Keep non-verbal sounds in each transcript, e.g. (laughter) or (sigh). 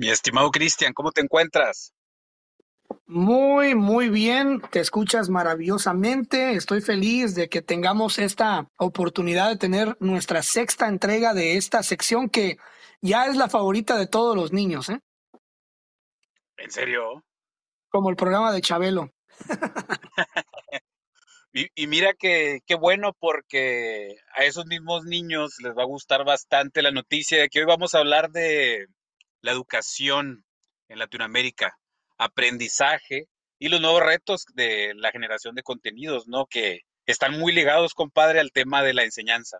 Mi estimado Cristian, ¿cómo te encuentras? Muy, muy bien, te escuchas maravillosamente. Estoy feliz de que tengamos esta oportunidad de tener nuestra sexta entrega de esta sección que ya es la favorita de todos los niños, ¿eh? ¿En serio? Como el programa de Chabelo. (laughs) y, mira que qué bueno porque a esos mismos niños les va a gustar bastante la noticia de que hoy vamos a hablar de la educación en Latinoamérica, aprendizaje y los nuevos retos de la generación de contenidos, ¿no? Que están muy ligados, compadre, al tema de la enseñanza.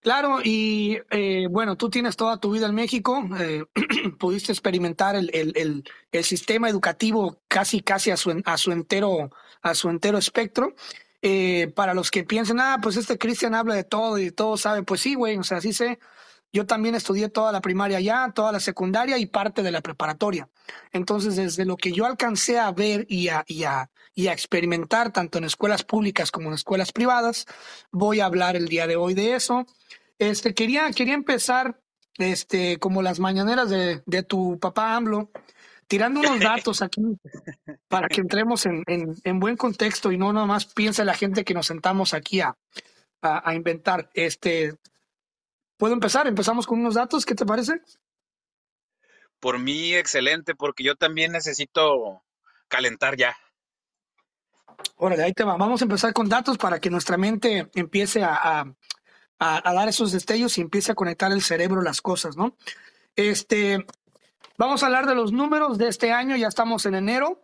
Claro, y eh, bueno, tú tienes toda tu vida en México, eh, (clears throat) pudiste experimentar el, el, el, sistema educativo casi casi a su, a su entero a su entero espectro. Eh, para los que piensen, ah, pues este Cristian habla de todo y todo sabe, pues sí, güey, o sea, sí sé, yo también estudié toda la primaria allá, toda la secundaria y parte de la preparatoria. Entonces, desde lo que yo alcancé a ver y a, y a, y a experimentar, tanto en escuelas públicas como en escuelas privadas, voy a hablar el día de hoy de eso. Este, quería, quería empezar, este, como las mañaneras de, de tu papá AMLO, tirando unos (laughs) datos aquí para que entremos en, en, en, buen contexto y no nada más piense la gente que nos sentamos aquí a, a, a inventar. Este, ¿Puedo empezar? Empezamos con unos datos, ¿qué te parece? Por mí, excelente, porque yo también necesito calentar ya. Órale, ahí te va. Vamos a empezar con datos para que nuestra mente empiece a, a, dar esos destellos y empiece a conectar el cerebro las cosas, ¿no? Este, vamos a hablar de los números de este año, ya estamos en enero.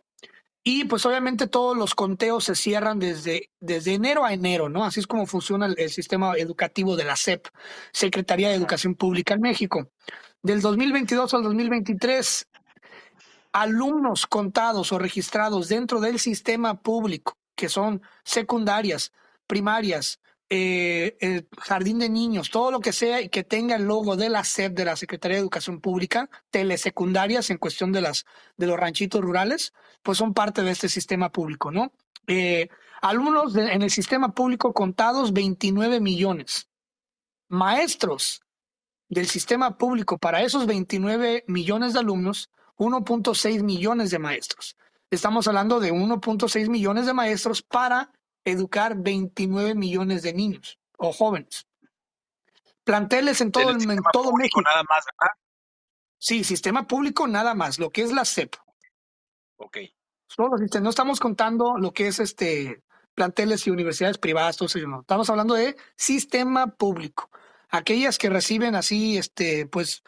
Y pues obviamente todos los conteos se cierran desde, desde enero a enero, ¿no? Así es como funciona el, sistema educativo de la SEP, Secretaría de Educación Pública en México. Del 2022 al 2023, alumnos contados o registrados dentro del sistema público, que son secundarias, primarias, eh, jardín de niños, todo lo que sea y que tenga el logo de la SEP, de la Secretaría de Educación Pública, telesecundarias en cuestión de, las, de los ranchitos rurales, pues son parte de este sistema público, ¿no? Eh, alumnos en el sistema público contados 29 millones. Maestros del sistema público para esos 29 millones de alumnos, 1.6 millones de maestros. Estamos hablando de 1.6 millones de maestros para educar 29 millones de niños o jóvenes. Planteles en todo, el, en todo México. Nada más, Sí, sistema público nada más, lo que es la CEP. Ok. Solo, no estamos contando lo que es este planteles y universidades privadas, todo eso, no. Estamos hablando de sistema público. Aquellas que reciben así, este, pues,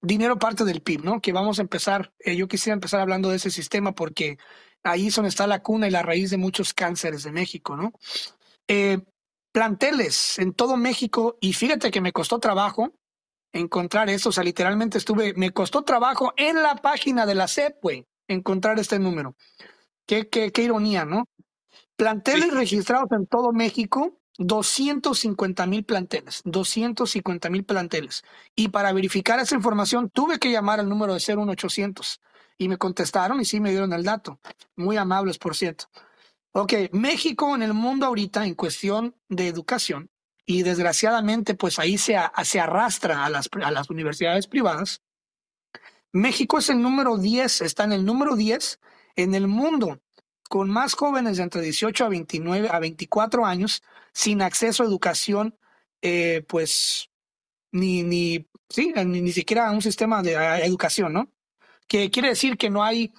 dinero parte del PIB, ¿no? Que vamos a empezar, eh, yo quisiera empezar hablando de ese sistema porque ahí es donde está la cuna y la raíz de muchos cánceres de México, ¿no? Eh, planteles en todo México, y fíjate que me costó trabajo encontrar eso, o sea, literalmente estuve, me costó trabajo en la página de la CEP, güey, encontrar este número. Qué, qué, qué ironía, ¿no? Planteles registrados en todo México, 250 mil planteles, 250 mil planteles. Y para verificar esa información tuve que llamar al número de 01800 y me contestaron y sí me dieron el dato. Muy amables, por cierto. Ok, México en el mundo ahorita en cuestión de educación, y desgraciadamente pues ahí se, se arrastra a las, a las universidades privadas. México es el número 10, está en el número 10 en el mundo con más jóvenes de entre 18 a 29 a 24 años sin acceso a educación, eh, pues ni, ni, sí, ni, ni siquiera a un sistema de educación, ¿no? que quiere decir que no hay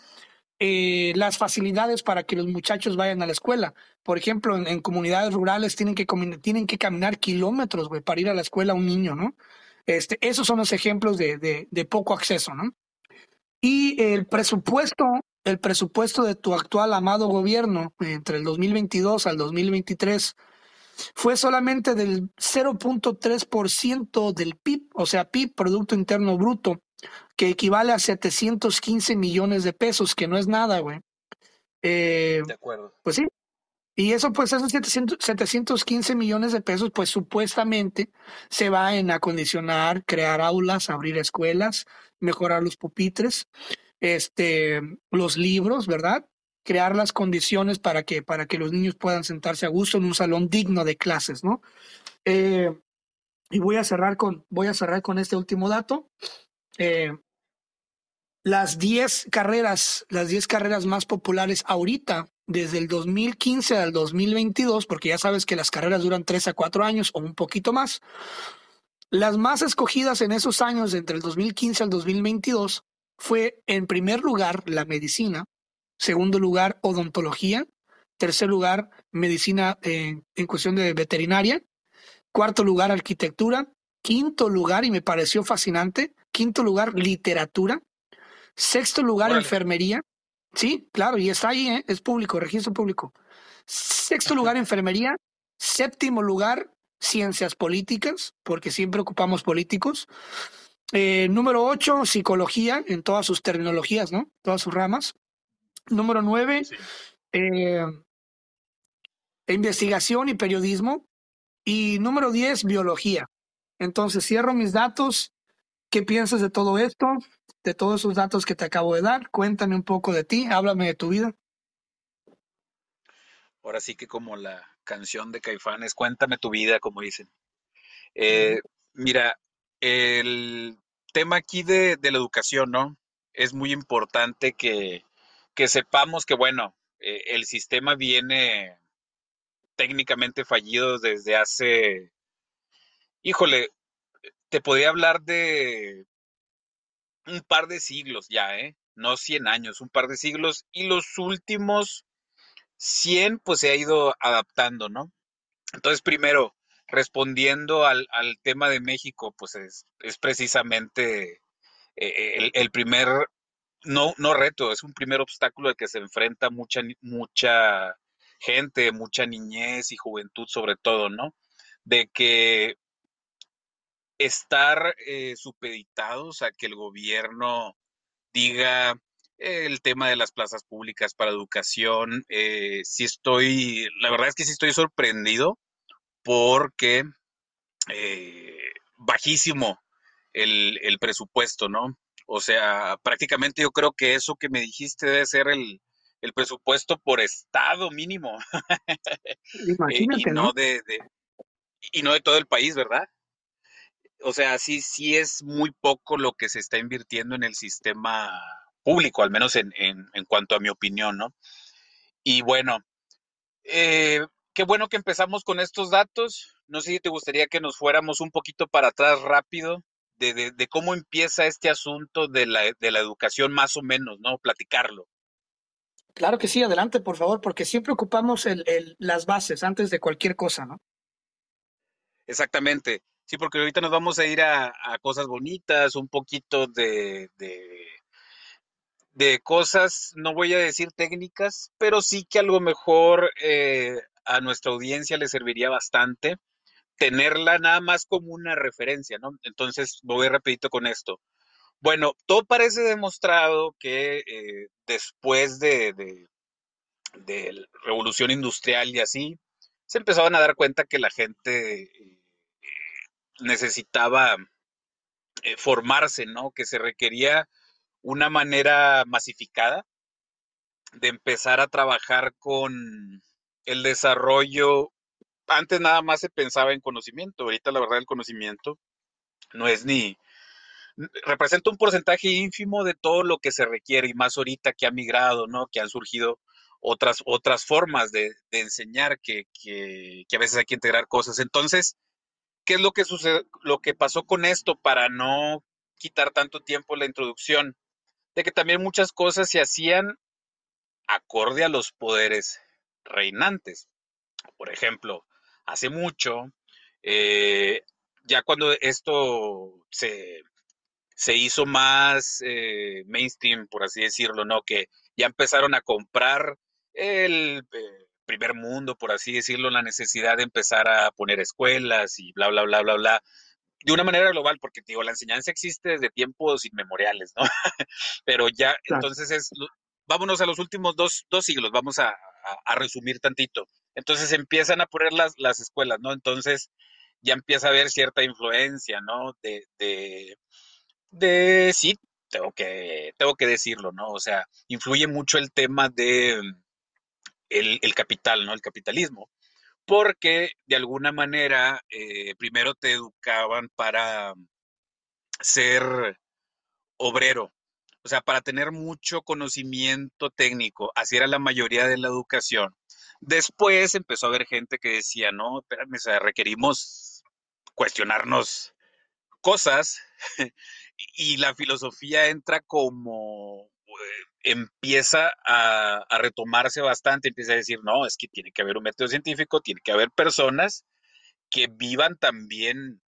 eh, las facilidades para que los muchachos vayan a la escuela. Por ejemplo, en, comunidades rurales tienen que, tienen que caminar kilómetros, güey, para ir a la escuela un niño, ¿no? Este, esos son los ejemplos de, de, de poco acceso, ¿no? Y el presupuesto, el presupuesto de tu actual amado gobierno entre el 2022 al 2023 fue solamente del 0.3% del PIB, o sea, PIB, Producto Interno Bruto, que equivale a 715 millones de pesos, que no es nada, güey. Eh, de acuerdo. Pues sí. Y eso, pues, esos 700, 715 millones de pesos, pues supuestamente se va en acondicionar, crear aulas, abrir escuelas, mejorar los pupitres, este, los libros, ¿verdad? Crear las condiciones para que, para que los niños puedan sentarse a gusto en un salón digno de clases, ¿no? Eh, y voy a cerrar con, voy a cerrar con este último dato. Eh, las 10 carreras, las 10 carreras más populares ahorita, desde el 2015 al 2022, porque ya sabes que las carreras duran 3 a 4 años o un poquito más. Las más escogidas en esos años, entre el 2015 al 2022, fue en primer lugar la medicina, segundo lugar odontología, tercer lugar medicina en cuestión de veterinaria, cuarto lugar arquitectura, quinto lugar, y me pareció fascinante, quinto lugar literatura, sexto lugar enfermería, sí, claro, y está ahí, ¿eh? es público, registro público, sexto lugar enfermería, séptimo lugar ciencias políticas, porque siempre ocupamos políticos, eh, número ocho, psicología en todas sus terminologías, ¿no? Todas sus ramas. Número nueve, eh, investigación y periodismo. Y número diez, biología. Entonces cierro mis datos. ¿Qué piensas de todo esto? De todos esos datos que te acabo de dar. Cuéntame un poco de ti, háblame de tu vida. Ahora sí que como la canción de Caifanes, cuéntame tu vida, como dicen. Eh, mira, el tema aquí de, la educación, ¿no? Es muy importante que, sepamos que, bueno, eh, el sistema viene técnicamente fallido desde hace, híjole, te podría hablar de un par de siglos ya, ¿eh? No 100 años, un par de siglos. Y los últimos 100, pues se ha ido adaptando, ¿no? Entonces, primero, respondiendo al, tema de México, pues es, precisamente eh, el, primer, no, no reto, es un primer obstáculo al que se enfrenta mucha, mucha gente, mucha niñez y juventud sobre todo, ¿no? De que estar eh, supeditados a que el gobierno diga el tema de las plazas públicas para educación, eh, sí estoy, la verdad es que sí estoy sorprendido porque eh, bajísimo el, presupuesto, ¿no? O sea, prácticamente yo creo que eso que me dijiste debe ser el, presupuesto por estado mínimo. (laughs) Imagínate, y no, De, y no de todo el país, ¿verdad? O sea, sí, sí es muy poco lo que se está invirtiendo en el sistema público, al menos en, en, en cuanto a mi opinión, ¿no? Y bueno, eh, qué bueno que empezamos con estos datos. No sé si te gustaría que nos fuéramos un poquito para atrás rápido de, cómo empieza este asunto de la, educación más o menos, ¿no? Platicarlo. Claro que sí, adelante, por favor, porque siempre ocupamos las bases antes de cualquier cosa, ¿no? Exactamente. Sí, porque ahorita nos vamos a ir a, cosas bonitas, un poquito de, de, cosas, no voy a decir técnicas, pero sí que a lo mejor eh, a nuestra audiencia le serviría bastante tenerla nada más como una referencia, ¿no? Entonces, voy rapidito con esto. Bueno, todo parece demostrado que eh, después de, de, la revolución industrial y así, se empezaban a dar cuenta que la gente eh, necesitaba eh, formarse, ¿no? Que se requería una manera masificada de empezar a trabajar con el desarrollo, antes nada más se pensaba en conocimiento, ahorita la verdad el conocimiento no es ni, representa un porcentaje ínfimo de todo lo que se requiere y más ahorita que ha migrado, ¿no? Que han surgido otras, otras formas de, enseñar que, que, a veces hay que integrar cosas. Entonces, ¿qué es lo que sucede, lo que pasó con esto para no quitar tanto tiempo la introducción? De que también muchas cosas se hacían acorde a los poderes reinantes. Por ejemplo, hace mucho, eh, ya cuando esto se, hizo más eh, mainstream, por así decirlo, ¿no? Que ya empezaron a comprar el eh, primer mundo, por así decirlo, la necesidad de empezar a poner escuelas y bla, bla, bla, bla, bla, de una manera global, porque digo, la enseñanza existe desde tiempos inmemoriales, ¿no? (laughs) Pero ya, entonces es, vámonos a los últimos dos, dos siglos, vamos a, a, resumir tantito. Entonces empiezan a poner las, las escuelas, ¿no? Entonces ya empieza a haber cierta influencia, ¿no? De, de, de sí, tengo que, tengo que decirlo, ¿no? O sea, influye mucho el tema de el, capital, ¿no? El capitalismo. Porque de alguna manera eh, primero te educaban para ser obrero, O sea, para tener mucho conocimiento técnico, así era la mayoría de la educación. Después empezó a haber gente que decía, no, espérame, o sea, requerimos cuestionarnos cosas (laughs) y la filosofía entra como eh, empieza a, retomarse bastante, empieza a decir, no, es que tiene que haber un método científico, tiene que haber personas que vivan también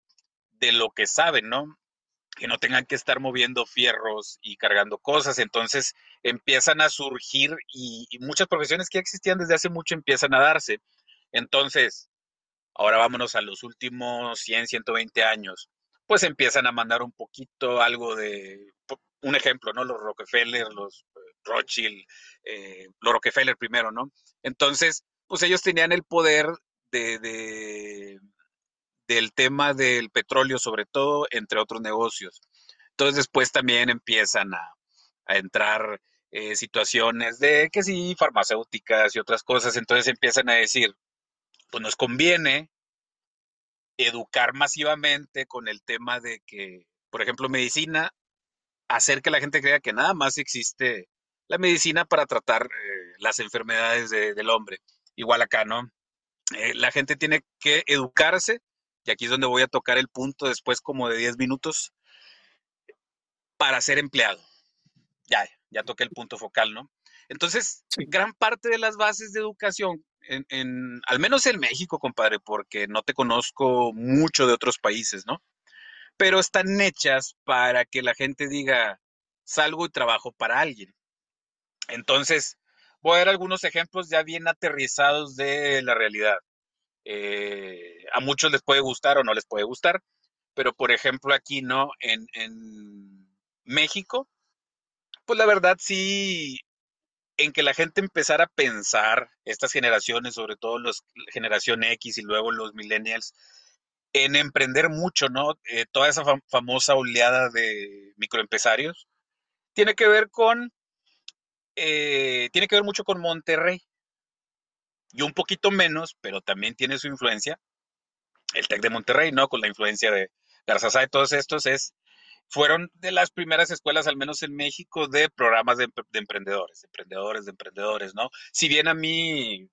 de lo que saben, ¿no? Que no tengan que estar moviendo fierros y cargando cosas. Entonces empiezan a surgir y, muchas profesiones que existían desde hace mucho empiezan a darse. Entonces, ahora vámonos a los últimos 100, 120 años pues empiezan a mandar un poquito algo de, un ejemplo, ¿no? Los Rockefeller, los Rothschild, eh, Rockefeller primero, ¿no? Entonces, pues ellos tenían el poder de, de, del tema del petróleo, sobre todo, entre otros negocios. Entonces, después también empiezan a, a entrar eh, situaciones de que sí, farmacéuticas y otras cosas. Entonces empiezan a decir, pues nos conviene educar masivamente con el tema de que, por ejemplo, medicina, hacer que la gente crea que nada más existe la medicina para tratar eh, las enfermedades de, del hombre. Igual acá, ¿no? Eh, la gente tiene que educarse, y aquí es donde voy a tocar el punto después como de 10 minutos, para ser empleado. Ya, ya toqué el punto focal, ¿no? Entonces, sí. gran parte de las bases de educación en, en, al menos en México, compadre, porque no te conozco mucho de otros países, ¿no? Pero están hechas para que la gente diga, salgo y trabajo para alguien. Entonces, voy a dar algunos ejemplos ya bien aterrizados de la realidad. Eh, a muchos les puede gustar o no les puede gustar, pero por ejemplo aquí, ¿no? En, en México, pues la verdad sí en que la gente empezara a pensar, estas generaciones, sobre todo los generación X y luego los millennials, en emprender mucho, ¿no? Eh, toda esa fam famosa oleada de microempresarios, tiene que ver con, eh, tiene que ver mucho con Monterrey. Y un poquito menos, pero también tiene su influencia, el TEC de Monterrey, ¿no? Con la influencia de Garzazá y todos estos, es fueron de las primeras escuelas, al menos en México, de programas de, de, emprendedores, emprendedores, de emprendedores, ¿no? Si bien a mí,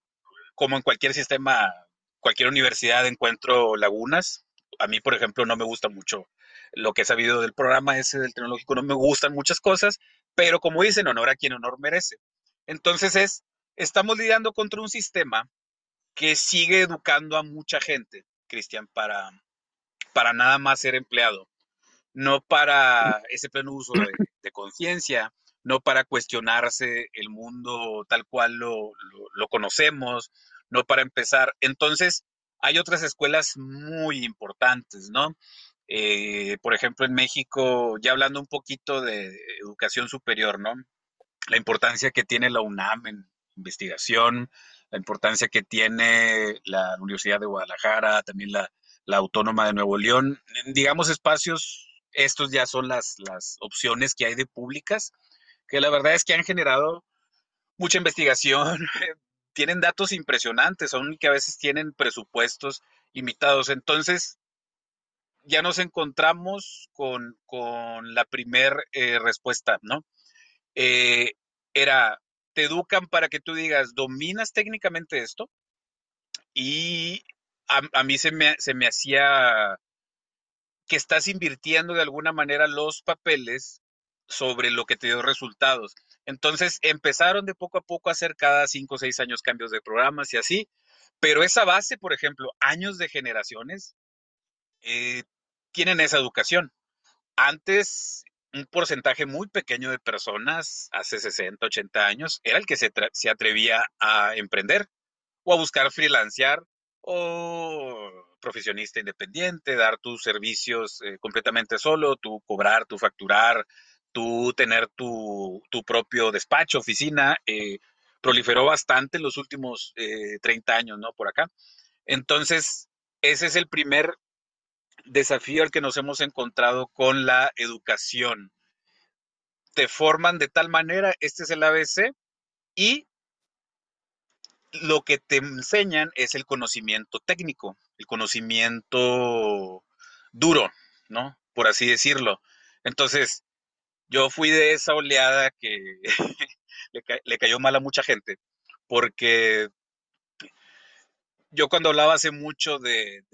como en cualquier sistema, cualquier universidad encuentro lagunas, a mí, por ejemplo, no me gusta mucho lo que he sabido del programa ese del tecnológico, no me gustan muchas cosas, pero como dicen, honor a quien honor merece. Entonces es, estamos lidiando contra un sistema que sigue educando a mucha gente, Cristian, para, para nada más ser empleado no para ese pleno uso de, conciencia, no para cuestionarse el mundo tal cual lo, lo, conocemos, no para empezar. Entonces, hay otras escuelas muy importantes, ¿no? Eh, por ejemplo, en México, ya hablando un poquito de educación superior, ¿no? La importancia que tiene la UNAM en investigación, la importancia que tiene la Universidad de Guadalajara, también la, la Autónoma de Nuevo León, digamos espacios estos ya son las, las opciones que hay de públicas, que la verdad es que han generado mucha investigación, (laughs) tienen datos impresionantes, son que a veces tienen presupuestos limitados. Entonces, ya nos encontramos con, con la primer eh, respuesta, ¿no? Eh, era, te educan para que tú digas, ¿dominas técnicamente esto? Y a, a mí se me, se me hacía que estás invirtiendo de alguna manera los papeles sobre lo que te dio resultados. Entonces empezaron de poco a poco a hacer cada cinco o seis años cambios de programas y así, pero esa base, por ejemplo, años de generaciones, eh, tienen esa educación. Antes, un porcentaje muy pequeño de personas, hace 60, 80 años, era el que se, se atrevía a emprender o a buscar freelancear o profesionista independiente, dar tus servicios eh, completamente solo, tú cobrar, tú facturar, tú tener tu, tu propio despacho, oficina, eh, proliferó bastante en los últimos eh, 30 años, ¿no? Por acá. Entonces, ese es el primer desafío al que nos hemos encontrado con la educación. Te forman de tal manera, este es el ABC, y lo que te enseñan es el conocimiento técnico, el conocimiento duro, ¿no? Por así decirlo. Entonces, yo fui de esa oleada que (laughs) le, cayó mal a mucha gente, porque yo cuando hablaba hace mucho de,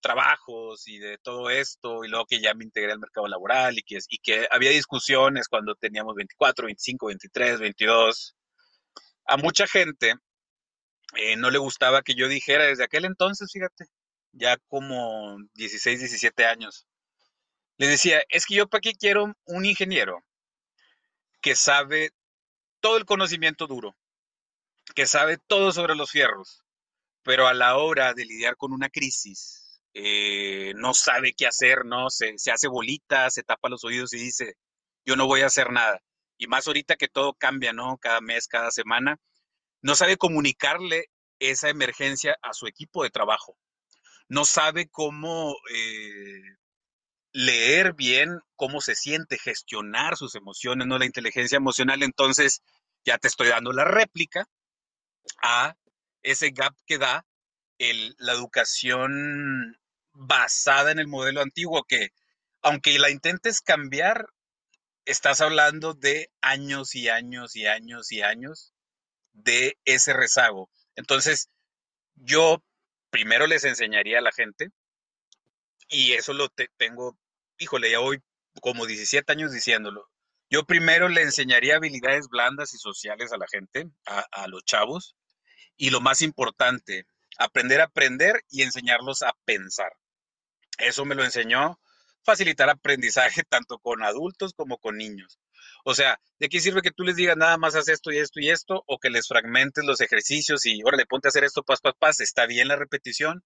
trabajos y de todo esto, y luego que ya me integré al mercado laboral y que, y que había discusiones cuando teníamos 24, 25, 23, 22, a mucha gente eh, no le gustaba que yo dijera desde aquel entonces, fíjate, ya como 16, 17 años, le decía, es que yo para qué quiero un ingeniero que sabe todo el conocimiento duro, que sabe todo sobre los fierros, pero a la hora de lidiar con una crisis, eh, no sabe qué hacer, ¿no? Se, se hace bolita, se tapa los oídos y dice, yo no voy a hacer nada. Y más ahorita que todo cambia, ¿no? Cada mes, cada semana, no sabe comunicarle esa emergencia a su equipo de trabajo. No sabe cómo eh, leer bien cómo se siente, gestionar sus emociones, no la inteligencia emocional, entonces ya te estoy dando la réplica a ese gap que da el, la educación basada en el modelo antiguo, que aunque la intentes cambiar, estás hablando de años y años y años y años de ese rezago. Entonces, yo primero les enseñaría a la gente y eso lo tengo, híjole, ya voy como 17 años diciéndolo. Yo primero le enseñaría habilidades blandas y sociales a la gente, a, a los chavos, y lo más importante, aprender a aprender y enseñarlos a pensar. Eso me lo enseñó facilitar aprendizaje (laughs) tanto con adultos como con niños. O sea, ¿de qué sirve que tú les digas nada más haz esto y esto y esto? O que les fragmentes los ejercicios y, órale, ponte a hacer esto, pas, pas, pas. Está bien la repetición,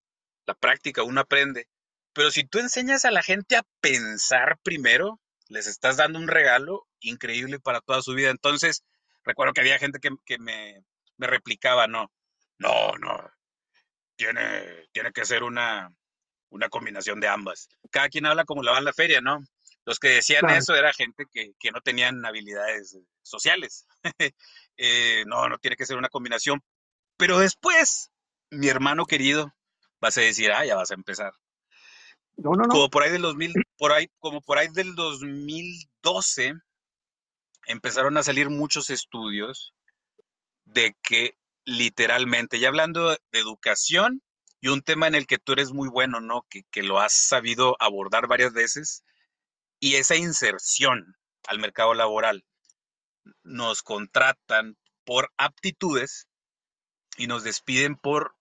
la práctica, uno aprende. Pero si tú enseñas a la gente a pensar primero, les estás dando un regalo increíble para toda su vida. Entonces, recuerdo que había gente que, me, replicaba, no, no, no, tiene, tiene que ser una, una combinación de ambas. Cada quien habla como la va en la feria, ¿no? Los que decían eso era gente que, no tenían habilidades sociales. (laughs) Eh, no, no tiene que ser una combinación. Pero después, mi hermano querido, vas a decir, ah, ya vas a empezar. No, no, no. Como por ahí del 2000, por ahí, como por ahí del 2012, empezaron a salir muchos estudios de que literalmente, ya hablando de educación y un tema en el que tú eres muy bueno, ¿no? Que, que lo has sabido abordar varias veces, y esa inserción al mercado laboral. Nos contratan por aptitudes y nos despiden por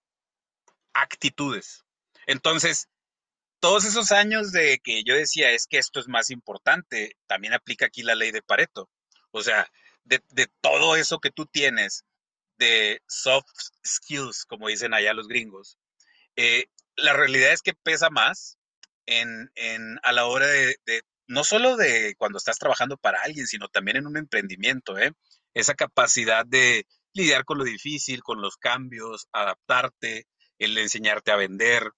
actitudes. Entonces, todos esos años de que yo decía es que esto es más importante, también aplica aquí la ley de Pareto. O sea, de, todo eso que tú tienes, de soft skills, como dicen allá los gringos, eh, la realidad es que pesa más en, a la hora de, no solo de cuando estás trabajando para alguien, sino también en un emprendimiento, ¿eh? Esa capacidad de lidiar con lo difícil, con los cambios, adaptarte, el enseñarte a vender,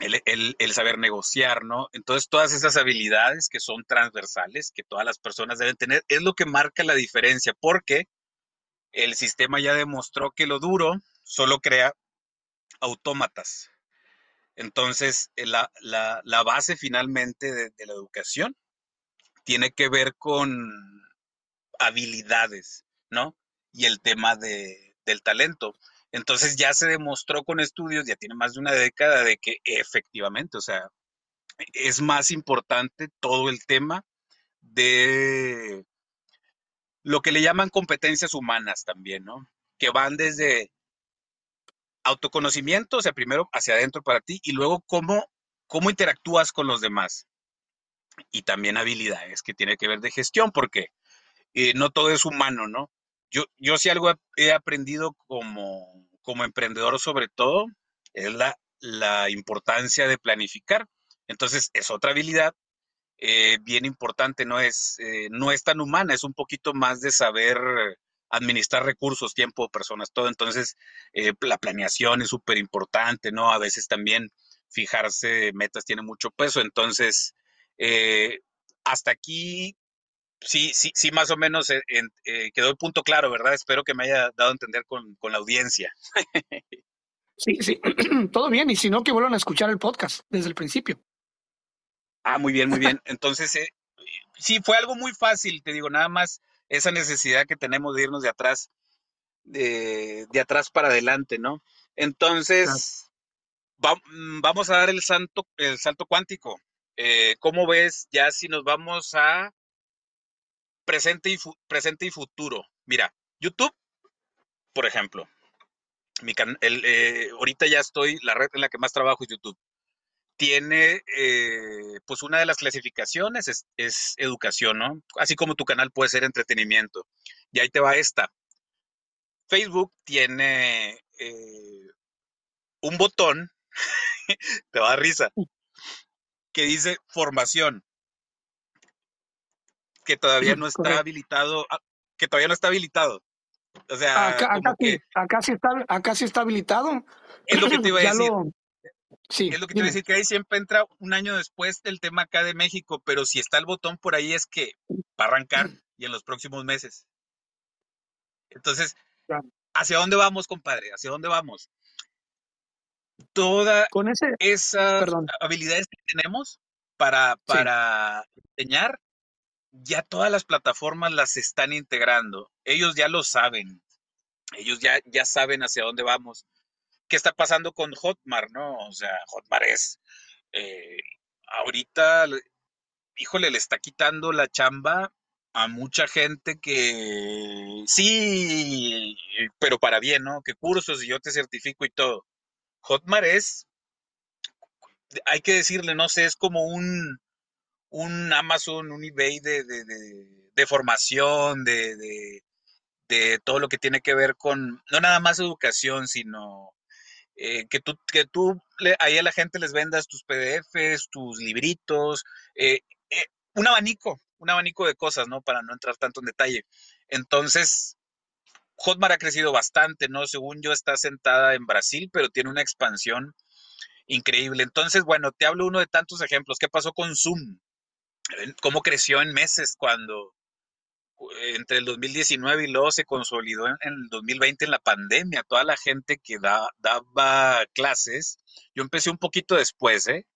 el, saber negociar, ¿no? Entonces, todas esas habilidades que son transversales, que todas las personas deben tener, es lo que marca la diferencia, porque el sistema ya demostró que lo duro solo crea autómatas. Entonces, eh, la, base finalmente de, la educación tiene que ver con habilidades, ¿no? Y el tema del talento. Entonces ya se demostró con estudios, ya tiene más de una década, de que efectivamente, o sea, es más importante todo el tema de lo que le llaman competencias humanas también, ¿no? Que van desde autoconocimiento, o sea, primero hacia adentro para ti y luego cómo, cómo interactúas con los demás. Y también habilidades que tiene que ver de gestión, porque eh, no todo es humano, ¿no? Yo, yo sí algo he aprendido como, como emprendedor sobre todo, es la, la importancia de planificar. Entonces, es otra habilidad eh, bien importante, no es, eh, no es tan humana, es un poquito más de saber administrar recursos, tiempo, personas, todo. Entonces, eh, la planeación es súper importante, ¿no? A veces también fijarse metas tiene mucho peso. Entonces, eh, hasta aquí, sí, sí, sí, más o menos eh, quedó el punto claro, ¿verdad? Espero que me haya dado a entender con, con la audiencia. (laughs) sí, sí, (clears throat) todo bien. Y si no, que vuelvan a escuchar el podcast desde el principio. Ah, muy bien, muy bien. Entonces, sí, fue algo muy fácil, te digo, nada más esa necesidad que tenemos de irnos de atrás, de, de atrás para adelante, ¿no? Entonces, va, mm, vamos a dar el, santo, el salto cuántico. Eh, ¿Cómo ves ya si nos vamos a presente y, presente y futuro? Mira, YouTube, por ejemplo, mi el, eh, ahorita ya estoy, la red en la que más trabajo es YouTube tiene, eh, pues una de las clasificaciones es, educación, ¿no? Así como tu canal puede ser entretenimiento. Y ahí te va esta. Facebook tiene eh, un botón, (laughs) te va a dar risa, que dice formación, que todavía no está habilitado, ah, que todavía no está habilitado. O sea, acá, sí, acá, sí, está, acá sí está habilitado. Es lo que te (clears throat) iba a decir. Sí, es lo que quiero decir, que ahí siempre entra un año después del tema acá de México, pero si está el botón por ahí es que va a arrancar (clears throat) y en los próximos meses. Entonces, ¿hacia dónde vamos, compadre? ¿Hacia dónde vamos? Todas esas habilidades que tenemos para, para enseñar, ya todas las plataformas las están integrando. Ellos ya lo saben. Ellos ya, ya saben hacia dónde vamos qué está pasando con Hotmart, ¿no? O sea, Hotmart es, eh, ahorita, híjole, le está quitando la chamba a mucha gente que sí, pero para bien, ¿no? Que cursos y yo te certifico y todo. Hotmart es, hay que decirle, no sé, es como un, un Amazon, un eBay de, de, de, formación, de, de, todo lo que tiene que ver con, no nada más educación, sino eh, que tú, que tú ahí a la gente les vendas tus PDFs, tus libritos, eh, eh, un abanico, un abanico de cosas, ¿no? Para no entrar tanto en detalle. Entonces, Hotmart ha crecido bastante, ¿no? Según yo, está sentada en Brasil, pero tiene una expansión increíble. Entonces, bueno, te hablo uno de tantos ejemplos. ¿Qué pasó con Zoom? ¿Cómo creció en meses cuando, entre el 2019 y luego se consolidó en, el 2020 en la pandemia. Toda la gente que daba clases, yo empecé un poquito después, ¿eh?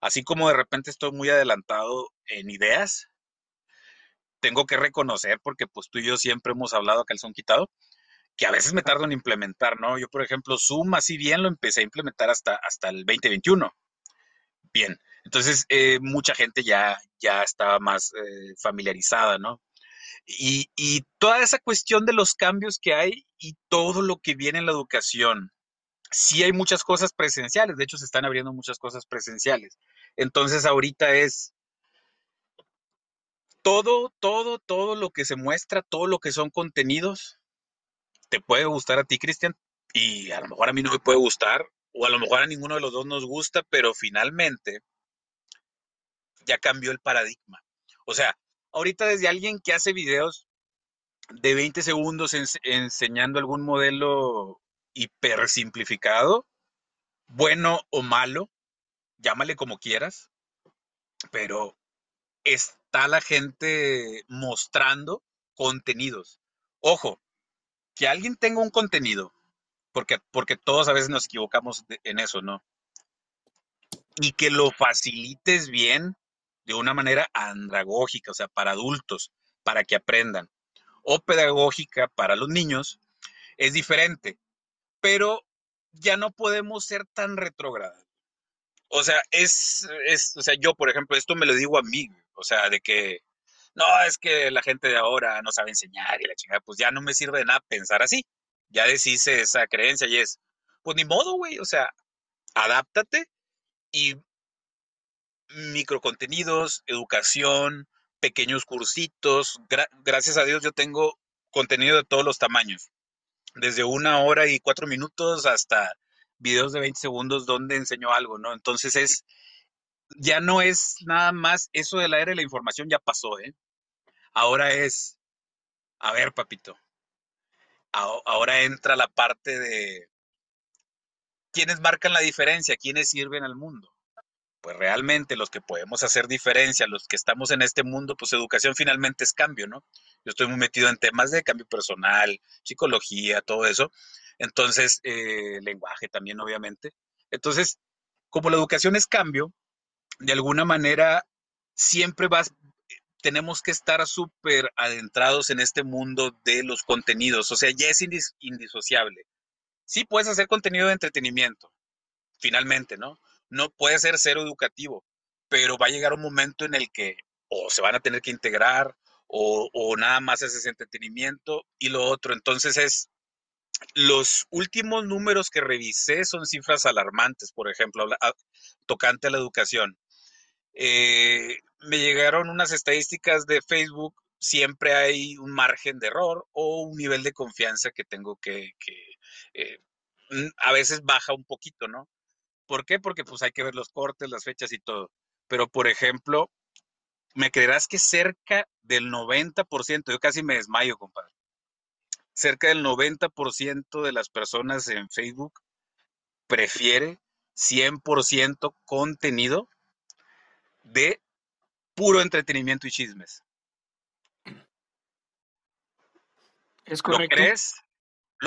Así como de repente estoy muy adelantado en ideas, tengo que reconocer, porque pues tú y yo siempre hemos hablado a calzón quitado, que a veces me tardo en implementar, ¿no? Yo, por ejemplo, Zoom así bien lo empecé a implementar hasta, hasta el 2021. Bien, entonces eh, mucha gente ya, ya estaba más eh, familiarizada, ¿no? Y, toda esa cuestión de los cambios que hay y todo lo que viene en la educación. Sí hay muchas cosas presenciales, de hecho se están abriendo muchas cosas presenciales. Entonces ahorita es todo, todo, todo lo que se muestra, todo lo que son contenidos, te puede gustar a ti, Cristian, y a lo mejor a mí no me puede gustar, o a lo mejor a ninguno de los dos nos gusta, pero finalmente ya cambió el paradigma. O sea, ahorita desde alguien que hace videos de 20 segundos enseñando algún modelo hiper simplificado, bueno o malo, llámale como quieras, pero está la gente mostrando contenidos. Ojo, que alguien tenga un contenido, porque, porque todos a veces nos equivocamos en eso, ¿no? Y que lo facilites bien, de una manera andragógica, o sea, para adultos, para que aprendan, o pedagógica para los niños, es diferente, pero ya no podemos ser tan retrógrados. O sea, es, es, o sea, yo, por ejemplo, esto me lo digo a mí, o sea, de que, no, es que la gente de ahora no sabe enseñar y la chingada, pues ya no me sirve de nada pensar así. Ya deshice esa creencia y es, pues ni modo, güey, o sea, adáptate y microcontenidos, educación, pequeños cursitos. gracias a Dios yo tengo contenido de todos los tamaños, desde una hora y cuatro minutos hasta videos de 20 segundos donde enseño algo, ¿no? Entonces es, ya no es nada más, eso del aire de la información ya pasó, ¿eh? Ahora es, a ver, papito, ahora entra la parte de quiénes marcan la diferencia, quiénes sirven al mundo pues realmente los que podemos hacer diferencia, los que estamos en este mundo, pues educación finalmente es cambio, ¿no? Yo estoy muy metido en temas de cambio personal, psicología, todo eso. Entonces, eh, lenguaje también, obviamente. Entonces, como la educación es cambio, de alguna manera siempre vas, tenemos que estar súper adentrados en este mundo de los contenidos. O sea, ya es indisociable. Sí puedes hacer contenido de entretenimiento, finalmente, ¿no? No puede ser cero educativo, pero va a llegar un momento en el que o se van a tener que integrar o, o nada más es ese entretenimiento y lo otro. Entonces es, los últimos números que revisé son cifras alarmantes, por ejemplo, tocante a la educación. Eh, me llegaron unas estadísticas de Facebook, siempre hay un margen de error o un nivel de confianza que tengo que, eh, a veces baja un poquito, ¿no? ¿Por qué? Porque pues hay que ver los cortes, las fechas y todo. Pero, por ejemplo, me creerás que cerca del 90%, yo casi me desmayo, compadre, cerca del 90% de las personas en Facebook prefiere 100% contenido de puro entretenimiento y chismes. Es correcto. ¿Lo crees?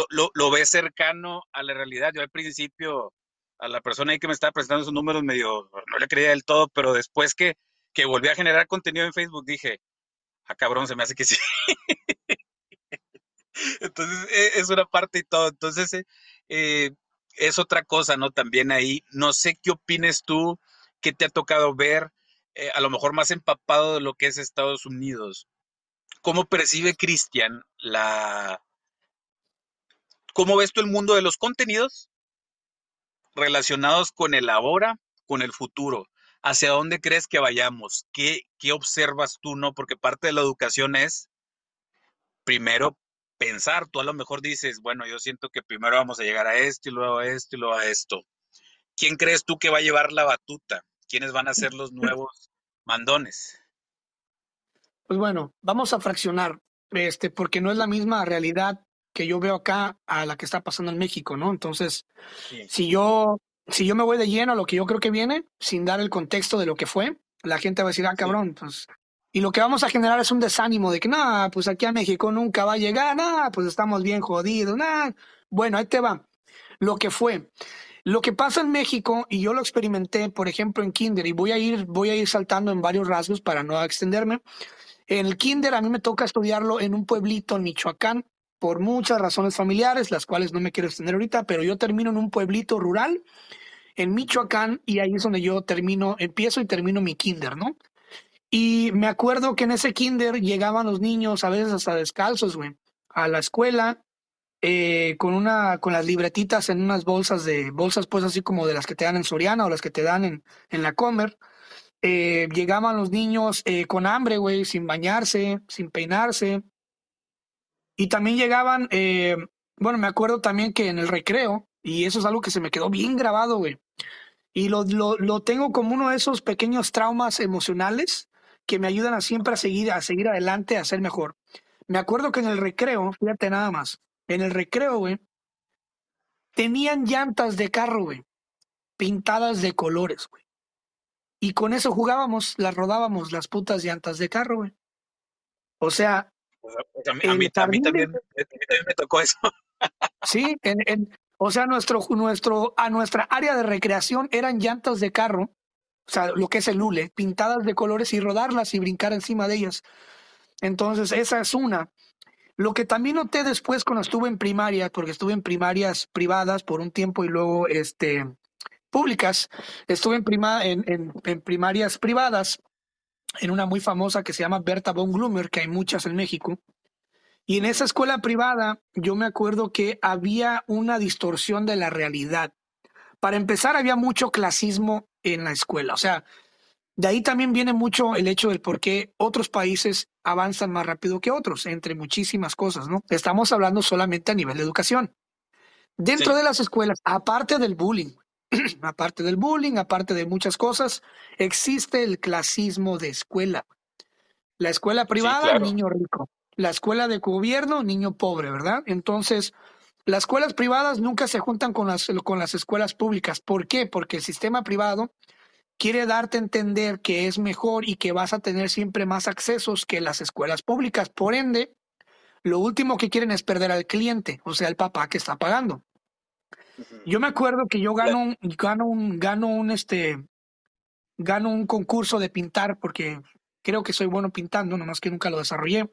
¿Lo, ves cercano a la realidad? Yo al principio, a la persona ahí que me estaba presentando esos números, medio, no le creía del todo, pero después que, que volví a generar contenido en Facebook, dije, ah, cabrón, se me hace que sí. (laughs) Entonces, e, es una parte y todo. Entonces, eh, eh, es otra cosa, ¿no? También ahí, no sé qué opines tú, qué te ha tocado ver. Eh, a lo mejor más empapado de lo que es Estados Unidos. ¿Cómo percibe Cristian la... ¿Cómo ves tú el mundo de los contenidos relacionados con el ahora, con el futuro? ¿Hacia dónde crees que vayamos? ¿Qué, qué observas tú, no? Porque parte de la educación es, primero, pensar. Tú a lo mejor dices, bueno, yo siento que primero vamos a llegar a esto y luego a esto y luego a esto. ¿Quién crees tú que va a llevar la batuta? ¿Quiénes van a ser los (laughs) nuevos mandones? Pues bueno, vamos a fraccionar, este, porque no es la misma realidad que yo veo acá a la que está pasando en México, ¿no? Entonces, si yo, si yo me voy de lleno a lo que yo creo que viene, sin dar el contexto de lo que fue, la gente va a decir, ah, cabrón, pues y lo que vamos a generar es un desánimo de que, no, pues aquí a México nunca va a llegar, no, pues estamos bien jodidos, nada. Bueno, ahí te va. Lo que fue. Lo que pasa en México, y yo lo experimenté, por ejemplo, en Kinder, y voy a ir, voy a ir saltando en varios rasgos para no extenderme. En el Kinder a mí me toca estudiarlo en un pueblito en Michoacán, por muchas razones familiares, las cuales no me quiero extender ahorita, pero yo termino en un pueblito rural en Michoacán y ahí es donde yo termino, empiezo y termino mi Kinder, ¿no? Y me acuerdo que en ese kinder llegaban los niños a veces hasta descalzos, güey, a la escuela eh, con una con las libretitas en unas bolsas de bolsas pues así como de las que te dan en Soriana o las que te dan en, en la Comer. Eh, llegaban los niños eh, con hambre, güey, sin bañarse, sin peinarse. Y también llegaban, bueno, me acuerdo también que en el recreo, y eso es algo que se me quedó bien grabado, güey. Y lo, lo, lo tengo como uno de esos pequeños traumas emocionales que me ayudan a siempre a seguir, a seguir adelante, a ser mejor. Me acuerdo que en el recreo, fíjate nada más, en el recreo, güey, tenían llantas de carro, güey, pintadas de colores, güey. Y con eso jugábamos, las rodábamos, las putas llantas de carro, güey. O sea... a, mí, también, me tocó eso. (laughs) sí, en, o sea, nuestro, nuestro, a nuestra área de recreación eran llantas de carro o sea, lo que es el hule, pintadas de colores y rodarlas y brincar encima de ellas. Entonces, esa es una. Lo que también noté después cuando estuve en primaria, porque estuve en primarias privadas por un tiempo y luego este, públicas, estuve en, prima, en, en, primarias privadas, en una muy famosa que se llama Berta von Glummer, que hay muchas en México. Y en esa escuela privada, yo me acuerdo que había una distorsión de la realidad. Para empezar, había mucho clasismo en la escuela. O sea, de ahí también viene mucho el hecho del por qué otros países avanzan más rápido que otros, entre muchísimas cosas, ¿no? Estamos hablando solamente a nivel de educación. Dentro de las escuelas, aparte del bullying, (clears throat) aparte del bullying, aparte de muchas cosas, existe el clasismo de escuela. La escuela privada, niño rico. La escuela de gobierno, niño pobre, ¿verdad? Entonces, las escuelas privadas nunca se juntan con las, con las escuelas públicas. ¿Por qué? Porque el sistema privado quiere darte a entender que es mejor y que vas a tener siempre más accesos que las escuelas públicas. Por ende, lo último que quieren es perder al cliente, o sea, el papá que está pagando. Yo me acuerdo que yo gano un, gano un, gano un, este, gano un concurso de pintar porque creo que soy bueno pintando, nomás que nunca lo desarrollé.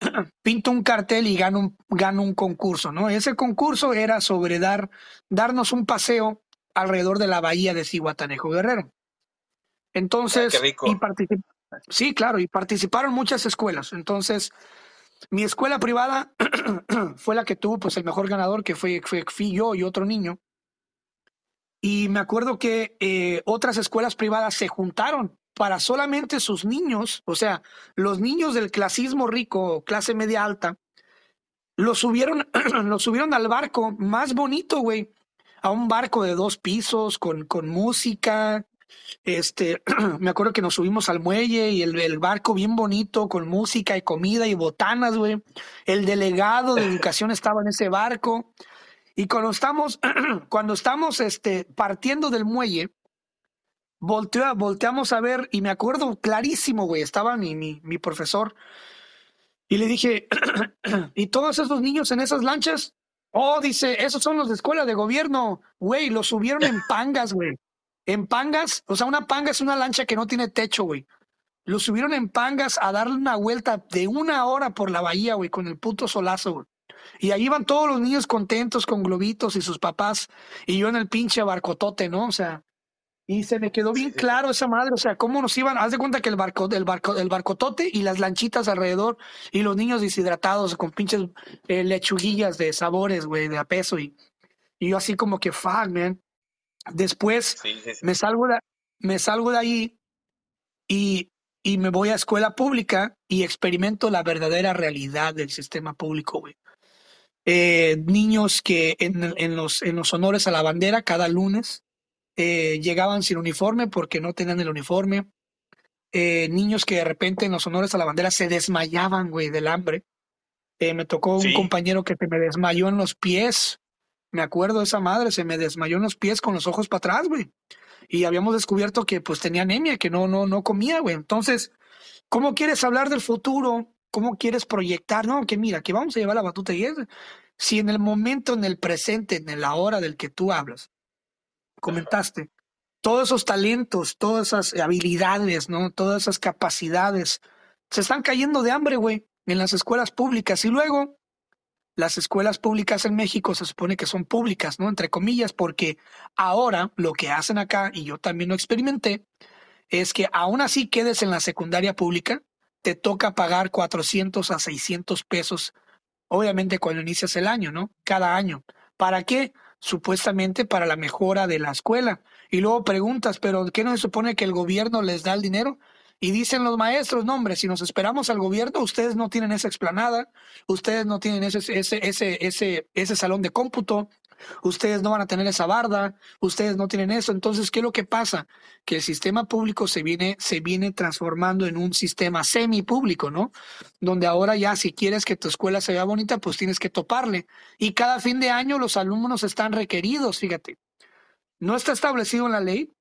(clears throat) Pinto un cartel y gano un, gano un concurso, ¿no? Ese concurso era sobre dar, darnos un paseo alrededor de la bahía de Cihuatanejo Guerrero. Entonces, Ah, qué rico. y sí, claro, y participaron muchas escuelas. Entonces, mi escuela privada (clears throat) fue la que tuvo pues el mejor ganador, que fue, fue fui yo y otro niño. Y me acuerdo que eh, otras escuelas privadas se juntaron para solamente sus niños, o sea, los niños del clasismo rico, clase media alta, los subieron, (clears throat) los subieron al barco más bonito, güey, a un barco de dos pisos con, con música. Este, (clears throat) me acuerdo que nos subimos al muelle y el, el barco bien bonito con música y comida y botanas, güey. El delegado de educación estaba en ese barco. Y cuando estamos, (clears throat) cuando estamos este, partiendo del muelle, volteo- volteamos a ver y me acuerdo clarísimo, güey, estaba mi, mi, mi profesor y le dije, (clears throat) ¿y todos esos niños en esas lanchas? Oh, dice, esos son los de escuela de gobierno, güey, los subieron en (laughs) pangas, güey. En pangas, o sea, una panga es una lancha que no tiene techo, güey. Los subieron en pangas a darle una vuelta de una hora por la bahía, güey, con el puto solazo, güey. Y ahí iban todos los niños contentos con globitos y sus papás, y yo en el pinche barcotote, ¿no? O sea, y se me quedó bien claro esa madre, o sea, cómo nos iban, haz de cuenta que el barco, el barco, el barcotote y las lanchitas alrededor, y los niños deshidratados con pinches eh, lechuguillas de sabores, güey, de a peso, y, y yo así como que, fuck, man. Después Sí, sí, sí. me salgo de, me salgo de ahí y, y me voy a escuela pública y experimento la verdadera realidad del sistema público, güey. Eh, niños que en, en los, en los honores a la bandera cada lunes eh, llegaban sin uniforme porque no tenían el uniforme. Eh, niños que de repente en los honores a la bandera se desmayaban, güey, del hambre. Eh, me tocó un Sí. compañero que se me desmayó en los pies. Me acuerdo de esa madre, se me desmayó en los pies con los ojos para atrás, güey. Y habíamos descubierto que pues tenía anemia, que no, no, no comía, güey. Entonces, ¿cómo quieres hablar del futuro? ¿Cómo quieres proyectar? No, que mira, que vamos a llevar la batuta y es. Si en el momento, en el presente, en la hora del que tú hablas, comentaste, todos esos talentos, todas esas habilidades, ¿no? Todas esas capacidades se están cayendo de hambre, güey, en las escuelas públicas. Y luego, las escuelas públicas en México se supone que son públicas, ¿no? Entre comillas, porque ahora lo que hacen acá, y yo también lo experimenté, es que aún así quedes en la secundaria pública, te toca pagar 400 a 600 pesos, obviamente cuando inicias el año, ¿no? Cada año. ¿Para qué? Supuestamente para la mejora de la escuela. Y luego preguntas, ¿pero qué no se supone que el gobierno les da el dinero? Y dicen los maestros, no hombre, si nos esperamos al gobierno, ustedes no tienen esa explanada, ustedes no tienen ese, ese, ese, ese, ese salón de cómputo, ustedes no van a tener esa barda, ustedes no tienen eso. Entonces, ¿qué es lo que pasa? Que el sistema público se viene, se viene transformando en un sistema semipúblico, ¿no? Donde ahora ya si quieres que tu escuela se vea bonita, pues tienes que toparle. Y cada fin de año los alumnos están requeridos, fíjate. No está establecido en la ley,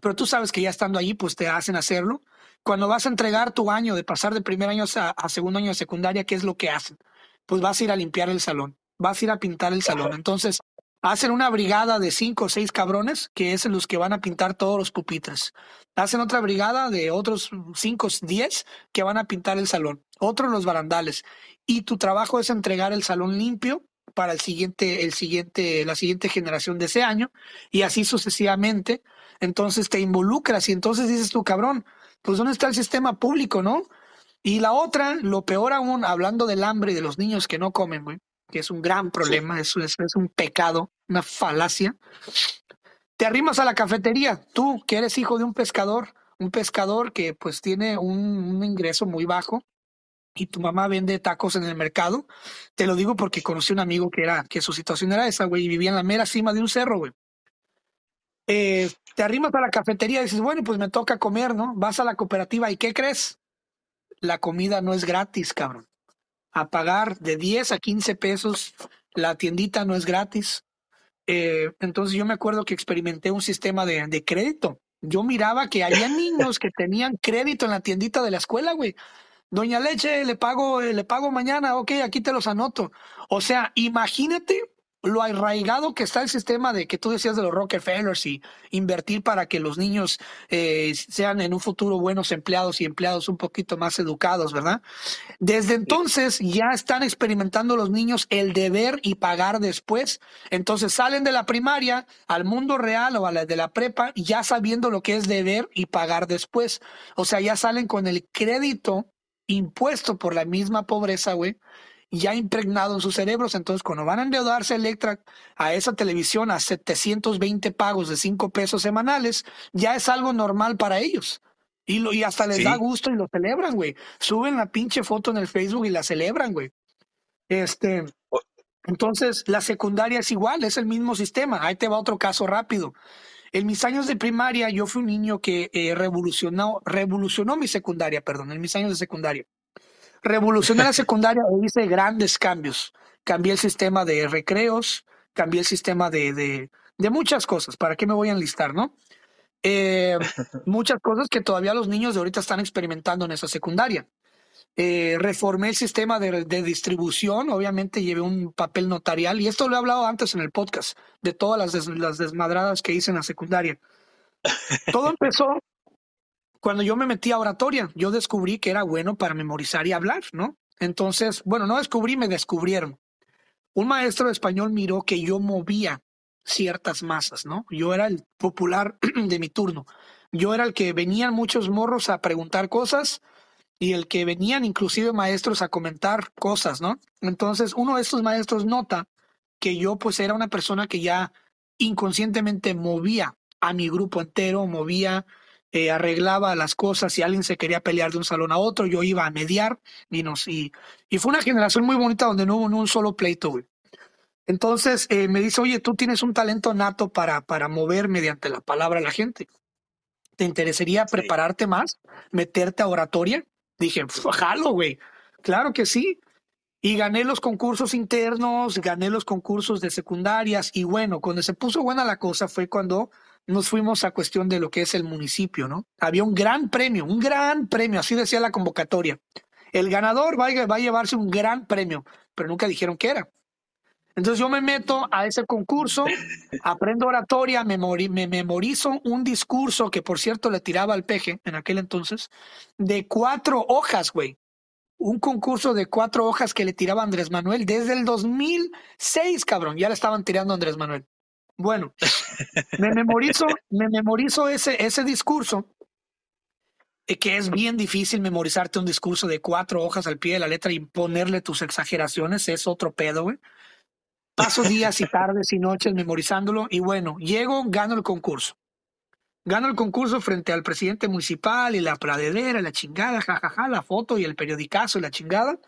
pero tú sabes que ya estando allí, pues te hacen hacerlo. Cuando vas a entregar tu año de pasar de primer año a, a segundo año de secundaria, ¿qué es lo que hacen? Pues vas a ir a limpiar el salón, vas a ir a pintar el salón. Entonces, hacen una brigada de cinco o seis cabrones, que es los que van a pintar todos los pupitres. Hacen otra brigada de otros cinco, diez, que van a pintar el salón. Otros los barandales. Y tu trabajo es entregar el salón limpio para el siguiente, el siguiente, la siguiente generación de ese año, y así sucesivamente. Entonces te involucras y entonces dices tú, cabrón, pues ¿dónde está el sistema público, no? Y la otra, lo peor aún, hablando del hambre y de los niños que no comen, güey, que es un gran problema, eso es, es un pecado, una falacia. Te arrimas a la cafetería, tú que eres hijo de un pescador, un pescador que pues tiene un, un ingreso muy bajo y tu mamá vende tacos en el mercado. Te lo digo porque conocí un amigo que era, que su situación era esa, güey, y vivía en la mera cima de un cerro, güey. Eh, te arrimas a la cafetería y dices, bueno, pues me toca comer, ¿no? Vas a la cooperativa y ¿qué crees? La comida no es gratis, cabrón. A pagar de 10 a 15 pesos, la tiendita no es gratis. Eh, entonces yo me acuerdo que experimenté un sistema de, de crédito. Yo miraba que había (laughs) niños que tenían crédito en la tiendita de la escuela, güey. Doña Leche, le pago, eh, le pago mañana, ok, aquí te los anoto. O sea, imagínate lo arraigado que está el sistema de que tú decías de los Rockefellers y invertir para que los niños eh, sean en un futuro buenos empleados y empleados un poquito más educados, ¿verdad? Desde entonces ya están experimentando los niños el deber y pagar después. Entonces salen de la primaria al mundo real o a la de la prepa ya sabiendo lo que es deber y pagar después. O sea, ya salen con el crédito impuesto por la misma pobreza, güey, ya impregnado en sus cerebros. Entonces, cuando van a endeudarse Electra a esa televisión a 720 pagos de 5 pesos semanales, ya es algo normal para ellos. Y, lo, y hasta les da gusto y lo celebran, güey. Suben la pinche foto en el Facebook y la celebran, güey. Este, entonces, la secundaria es igual, es el mismo sistema. Ahí te va otro caso rápido. En mis años de primaria, yo fui un niño que eh, revolucionó, revolucionó mi secundaria, perdón, en mis años de secundaria. Revolucioné la secundaria e hice grandes cambios. Cambié el sistema de recreos, cambié el sistema de, de, de muchas cosas. ¿Para qué me voy a enlistar, no? Eh, (laughs) muchas cosas que todavía los niños de ahorita están experimentando en esa secundaria. Eh, reformé el sistema de, de, distribución, obviamente llevé un papel notarial y esto lo he hablado antes en el podcast, de todas las, las desmadradas que hice en la secundaria. Todo (laughs) empezó cuando yo me metí a oratoria, yo descubrí que era bueno para memorizar y hablar, ¿no? Entonces, bueno, no descubrí, me descubrieron. Un maestro de español miró que yo movía ciertas masas, ¿no? Yo era el popular (clears throat) de mi turno. Yo era el que venían muchos morros a preguntar cosas y el que venían inclusive maestros a comentar cosas, ¿no? Entonces, uno de estos maestros nota que yo pues era una persona que ya inconscientemente movía a mi grupo entero, movía eh, arreglaba las cosas, si alguien se quería pelear de un salón a otro, yo iba a mediar y, nos, y, y fue una generación muy bonita donde no hubo un solo pleito. Entonces eh, me dice, oye, tú tienes un talento nato para, para mover mediante la palabra a la gente. ¿Te interesaría prepararte más? ¿Meterte a oratoria? Dije, jalo, güey. Claro que sí. Y gané los concursos internos, gané los concursos de secundarias y bueno, cuando se puso buena la cosa fue cuando nos fuimos a cuestión de lo que es el municipio, ¿no? Había un gran premio, un gran premio, así decía la convocatoria. El ganador va a, va a llevarse un gran premio, pero nunca dijeron qué era. Entonces yo me meto a ese concurso, (laughs) aprendo oratoria, me, me memorizo un discurso que por cierto le tiraba al peje en aquel entonces, de cuatro hojas, güey. Un concurso de cuatro hojas que le tiraba Andrés Manuel desde el 2006, cabrón. Ya le estaban tirando a Andrés Manuel. Bueno, (laughs) me memorizo, me memorizo ese, ese discurso, eh, que es bien difícil memorizarte un discurso de cuatro hojas al pie de la letra y ponerle tus exageraciones, es otro pedo, güey. Paso (laughs) días y tardes y noches memorizándolo y bueno, llego, gano el concurso. Gano el concurso frente al presidente municipal y la pradedera, la chingada, jajaja, la foto y el periodicazo y la chingada.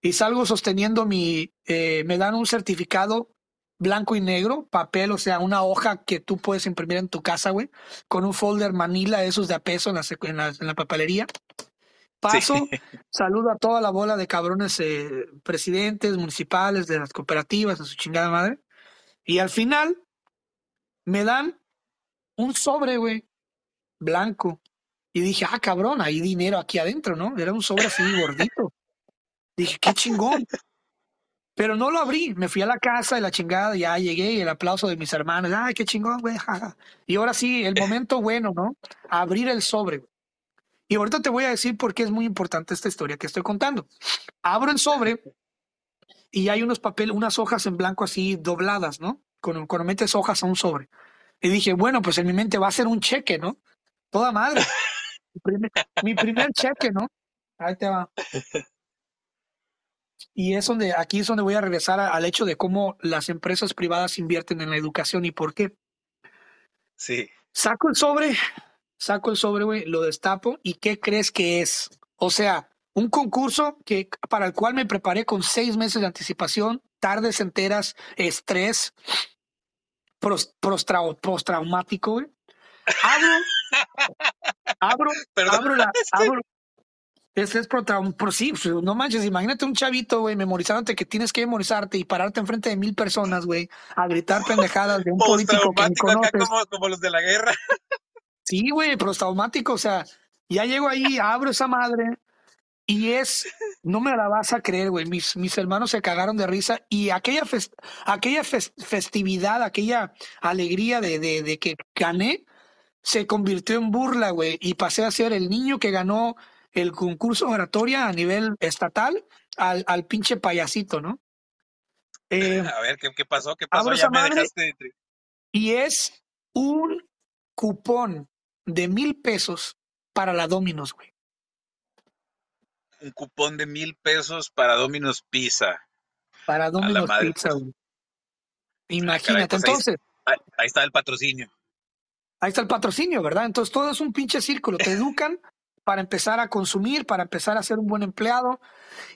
Y salgo sosteniendo mi, eh, me dan un certificado blanco y negro, papel, o sea, una hoja que tú puedes imprimir en tu casa, güey, con un folder manila, esos de a peso en la, en la, papelería. Paso, (laughs) saludo a toda la bola de cabrones eh, presidentes municipales de las cooperativas, a su chingada madre. Y al final me dan un sobre, güey, blanco. Y dije, ah, cabrón, hay dinero aquí adentro, ¿no? Era un sobre así gordito. Dije, qué chingón. Pero no lo abrí, me fui a la casa de la chingada, ya llegué y el aplauso de mis hermanos, ay, qué chingón, güey, Y ahora sí, el momento bueno, ¿no? Abrir el sobre. Y ahorita te voy a decir por qué es muy importante esta historia que estoy contando. Abro el sobre y hay unos papeles, unas hojas en blanco así dobladas, ¿no? Cuando, cuando metes hojas a un sobre. Y dije, bueno, pues en mi mente va a ser un cheque, ¿no? Toda madre. (laughs) mi, primer, mi primer cheque, ¿no? Ahí te va. Y es donde, aquí es donde voy a regresar al hecho de cómo las empresas privadas invierten en la educación y por qué. Sí. Saco el sobre, saco el sobre, güey, lo destapo y ¿qué crees que es? O sea, un concurso que, para el cual me preparé con seis meses de anticipación, tardes enteras, estrés, postraumático, güey. Abro, (laughs) abro, abro, la, (laughs) abro, es, es por, por sí, pues, no manches, imagínate un chavito, güey, memorizándote que tienes que memorizarte y pararte enfrente de mil personas, güey, a gritar pendejadas de un (laughs) político que ni conoces. Como, como, los de la guerra. (laughs) Sí, güey, traumático, o sea, ya llego ahí, abro esa madre y es No me la vas a creer, güey. Mis, mis hermanos se cagaron de risa y aquella, aquella festividad, aquella alegría de, de, de que gané, se convirtió en burla, güey. Y pasé a ser el niño que ganó el concurso oratoria a nivel estatal al, al pinche payasito, ¿no? Eh, (laughs) a ver, ¿qué, pasó? ¿Qué pasó? Ya me dejaste. Y es un cupón de mil pesos para la Dominos, güey. Un cupón de mil pesos para Dominos Pizza. Para Dominos Pizza, güey. Imagínate, pues entonces. ahí, está el patrocinio. Ahí está el patrocinio, ¿verdad? Entonces todo es un pinche círculo. Te educan para empezar a consumir, para empezar a ser un buen empleado.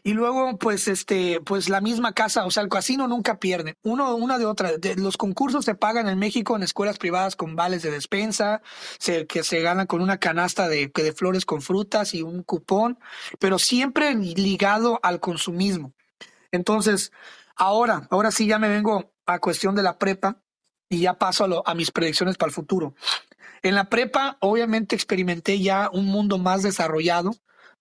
Y luego, pues, este, pues la misma casa, o sea, el casino nunca pierde. Uno, una de otra. los concursos se pagan en México en escuelas privadas con vales de despensa, se, que se ganan con una canasta de, de flores con frutas y un cupón, pero siempre ligado al consumismo. Entonces, ahora, ahora sí ya me vengo a cuestión de la prepa y ya paso a, a mis predicciones para el futuro. En la prepa, obviamente, experimenté ya un mundo más desarrollado,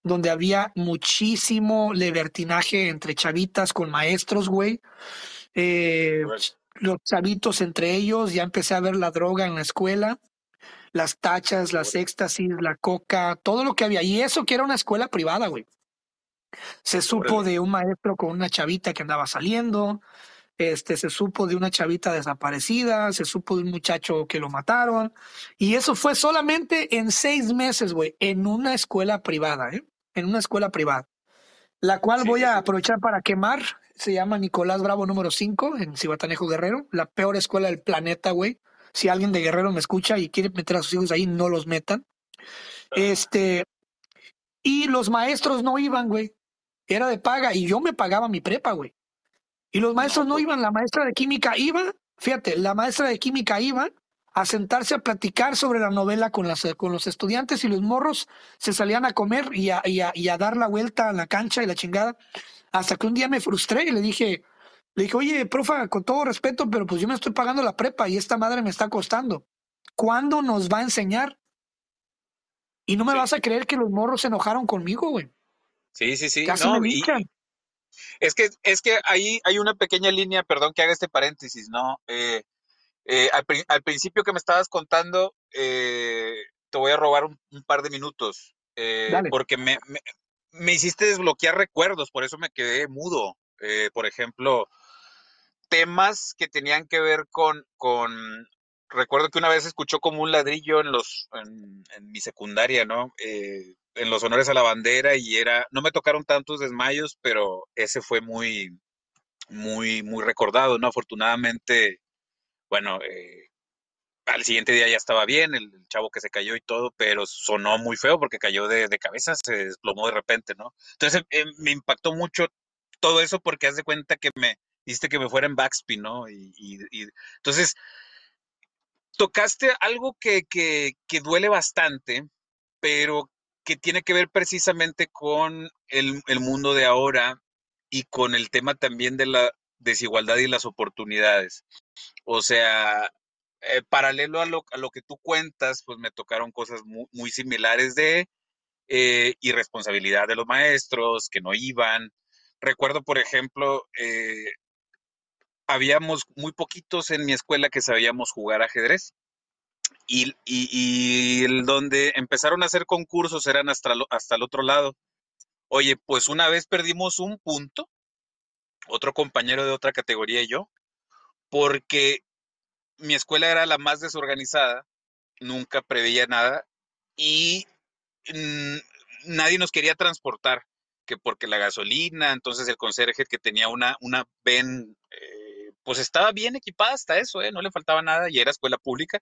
donde había muchísimo libertinaje entre chavitas con maestros, güey. Eh, los chavitos entre ellos, ya empecé a ver la droga en la escuela, las tachas, las éxtasis, la coca, todo lo que había. Y eso que era una escuela privada, güey. Se supo de un maestro con una chavita que andaba saliendo, este, se supo de una chavita desaparecida, se supo de un muchacho que lo mataron. Y eso fue solamente en seis meses, güey, en una escuela privada, ¿eh? En una escuela privada. La cual voy a aprovechar para quemar. Se llama Nicolás Bravo número 5 en Cibatanejo Guerrero. La peor escuela del planeta, güey. Si alguien de Guerrero me escucha y quiere meter a sus hijos ahí, no los metan. Este. Y los maestros no iban, güey. Era de paga y yo me pagaba mi prepa, güey. Y los maestros no, pues iban, la maestra de química iba, fíjate, la maestra de química iba a sentarse a platicar sobre la novela con, las, con los estudiantes y los morros se salían a comer y a, y, a, dar la vuelta a la cancha y la chingada. Hasta que un día me frustré y le dije, le dije, oye, profa, con todo respeto, pero pues yo me estoy pagando la prepa y esta madre me está costando. ¿Cuándo nos va a enseñar? Y no me vas a creer que los morros se enojaron conmigo, güey. Sí, sí, sí. Casi me es que, es que ahí hay una pequeña línea, perdón que haga este paréntesis, ¿no? Eh, eh, al, principio que me estabas contando, eh, te voy a robar un, par de minutos, porque me, me, hiciste desbloquear recuerdos, por eso me quedé mudo. por ejemplo, temas que tenían que ver con, con recuerdo que una vez escuchó como un ladrillo en los en, mi secundaria, ¿no? Eh, en los honores a la bandera y era, no me tocaron tantos desmayos, pero ese fue muy, muy, muy recordado, ¿no? Afortunadamente, bueno, eh, al siguiente día ya estaba bien, el, chavo que se cayó y todo, pero sonó muy feo porque cayó de, cabeza, se desplomó de repente, ¿no? Entonces eh, me impactó mucho todo eso porque haz de cuenta que me hiciste que me fuera en backspin, ¿no? Y, y entonces tocaste algo que, que, que, duele bastante, pero que tiene que ver precisamente con el, el, mundo de ahora y con el tema también de la desigualdad y las oportunidades. O sea, eh, paralelo a lo, a lo, que tú cuentas, pues me tocaron cosas muy, similares de eh, irresponsabilidad de los maestros, que no iban. Recuerdo, por ejemplo, eh, habíamos muy poquitos en mi escuela que sabíamos jugar ajedrez. Y, y, donde empezaron a hacer concursos eran hasta, hasta el otro lado. Oye, pues una vez perdimos un punto, otro compañero de otra categoría y yo, porque mi escuela era la más desorganizada, nunca preveía nada y nadie nos quería transportar, que porque la gasolina, entonces el conserje que tenía una, una ven eh, pues estaba bien equipada hasta eso, ¿eh? no le faltaba nada y era escuela pública,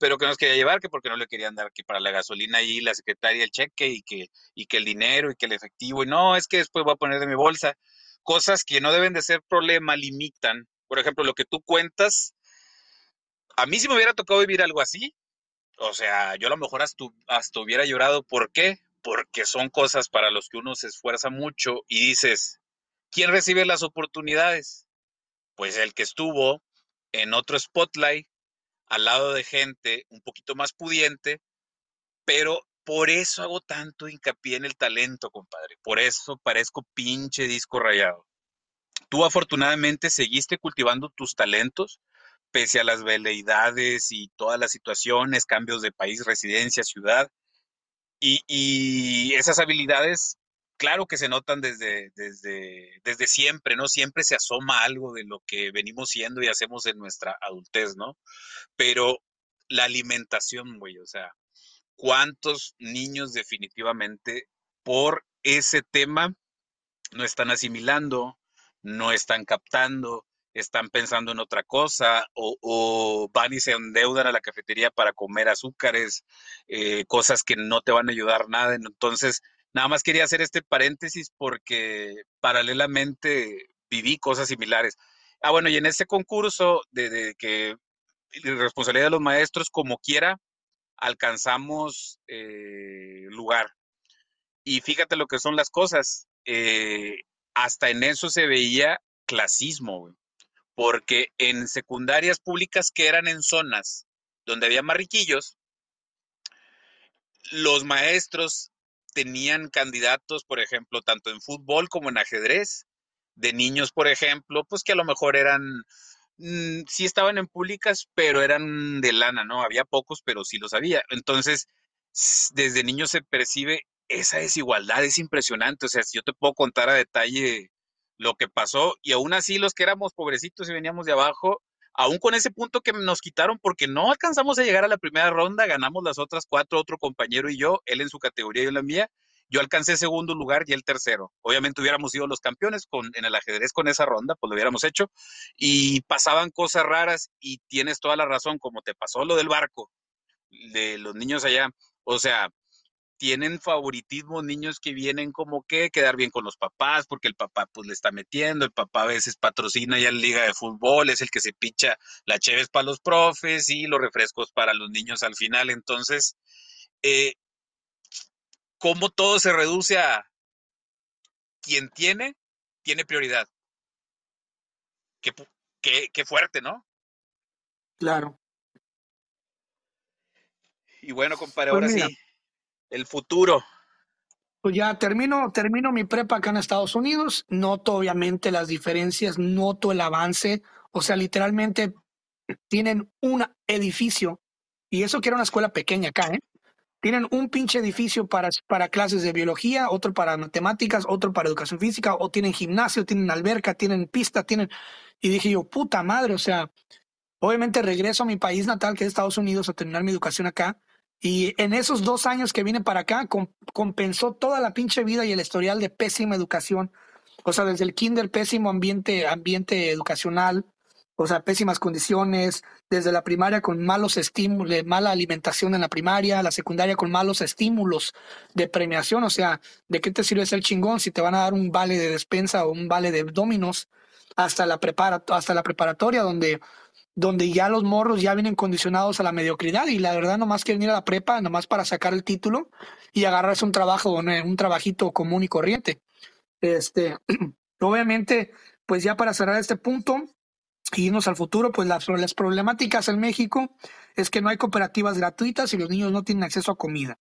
pero que nos quería llevar, que porque no le querían dar aquí para la gasolina ahí la secretaria el cheque y que, y que el dinero y que el efectivo, y no, es que después voy a poner de mi bolsa. Cosas que no deben de ser problema, limitan. Por ejemplo, lo que tú cuentas, a mí si me hubiera tocado vivir algo así, o sea, yo a lo mejor hasta, hasta hubiera llorado. ¿Por qué? Porque son cosas para los que uno se esfuerza mucho y dices, ¿quién recibe las oportunidades? pues el que estuvo en otro spotlight al lado de gente un poquito más pudiente, pero por eso hago tanto hincapié en el talento, compadre. Por eso parezco pinche disco rayado. Tú afortunadamente seguiste cultivando tus talentos pese a las veleidades y todas las situaciones, cambios de país, residencia, ciudad. Y, y esas habilidades, claro que se notan desde, desde, desde siempre, ¿no? Siempre se asoma algo de lo que venimos siendo y hacemos en nuestra adultez, ¿no? Pero la alimentación, güey, o sea, ¿cuántos niños definitivamente por ese tema no están asimilando, no están captando, están pensando en otra cosa o, van y se endeudan a la cafetería para comer azúcares, eh, cosas que no te van a ayudar nada. Entonces, nada más quería hacer este paréntesis porque paralelamente viví cosas similares. Ah, bueno, y en este concurso de, de que responsabilidad de los maestros, como quiera, alcanzamos eh, lugar. Y fíjate lo que son las cosas. Eh, hasta en eso se veía clasismo, porque en secundarias públicas que eran en zonas donde había marriquillos, los maestros tenían candidatos, por ejemplo, tanto en fútbol como en ajedrez, de niños, por ejemplo, pues que a lo mejor eran, mm, sí estaban en públicas, pero eran de lana, ¿no? Había pocos, pero sí los había. Entonces, desde niños se percibe esa desigualdad, es impresionante. O sea, si yo te puedo contar a detalle lo que pasó y aún así los que éramos pobrecitos y veníamos de abajo, aún con ese punto que nos quitaron porque no alcanzamos a llegar a la primera ronda, ganamos las otras cuatro, otro compañero y yo, él en su categoría y yo en la mía, yo alcancé segundo lugar y el tercero. Obviamente hubiéramos sido los campeones con, en el ajedrez con esa ronda, pues lo hubiéramos hecho. Y pasaban cosas raras y tienes toda la razón, como te pasó lo del barco, de los niños allá. O sea, tienen favoritismo niños que vienen como que quedar bien con los papás, porque el papá pues le está metiendo, el papá a veces patrocina ya la liga de fútbol, es el que se picha la cheves para los profes y los refrescos para los niños al final. Entonces, eh, ¿cómo todo se reduce a quien tiene, tiene prioridad? Qué, qué, qué fuerte, ¿no? Claro. Y bueno, compadre, pues ahora sí el futuro. Pues ya termino, termino mi prepa acá en Estados Unidos, noto obviamente las diferencias, noto el avance, o sea, literalmente tienen un edificio, y eso que era una escuela pequeña acá, ¿eh? Tienen un pinche edificio para, para clases de biología, otro para matemáticas, otro para educación física, o tienen gimnasio, tienen alberca, tienen pista, tienen... Y dije yo, puta madre, o sea, obviamente regreso a mi país natal, que es Estados Unidos, a terminar mi educación acá, y en esos dos años que vine para acá, compensó toda la pinche vida y el historial de pésima educación. O sea, desde el kinder, pésimo ambiente, ambiente educacional, o sea, pésimas condiciones, desde la primaria con malos estímulos, mala alimentación en la primaria, la secundaria con malos estímulos de premiación, o sea, ¿de qué te sirve ser chingón si te van a dar un vale de despensa o un vale de dominos hasta la, prepara, hasta la preparatoria donde donde ya los morros ya vienen condicionados a la mediocridad y la verdad nomás quieren ir a la prepa nomás para sacar el título y agarrarse un trabajo, un trabajito común y corriente. Este, (clears throat) obviamente, pues ya para cerrar este punto y irnos al futuro, pues las, las problemáticas en México es que no hay cooperativas gratuitas y los niños no tienen acceso a comida.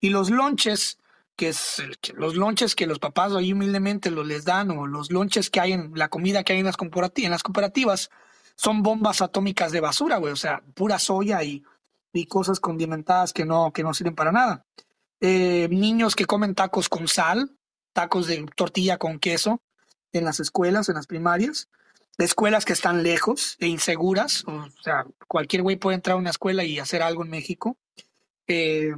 Y los lonches, que es los lonches que los papás ahí humildemente los les dan o los lonches que hay en la comida que hay en las, en las cooperativas, son bombas atómicas de basura, güey, o sea, pura soya y, y cosas condimentadas que no, que no sirven para nada. Eh, niños que comen tacos con sal, tacos de tortilla con queso en las escuelas, en las primarias, escuelas que están lejos e inseguras, o sea, cualquier güey puede entrar a una escuela y hacer algo en México. Eh,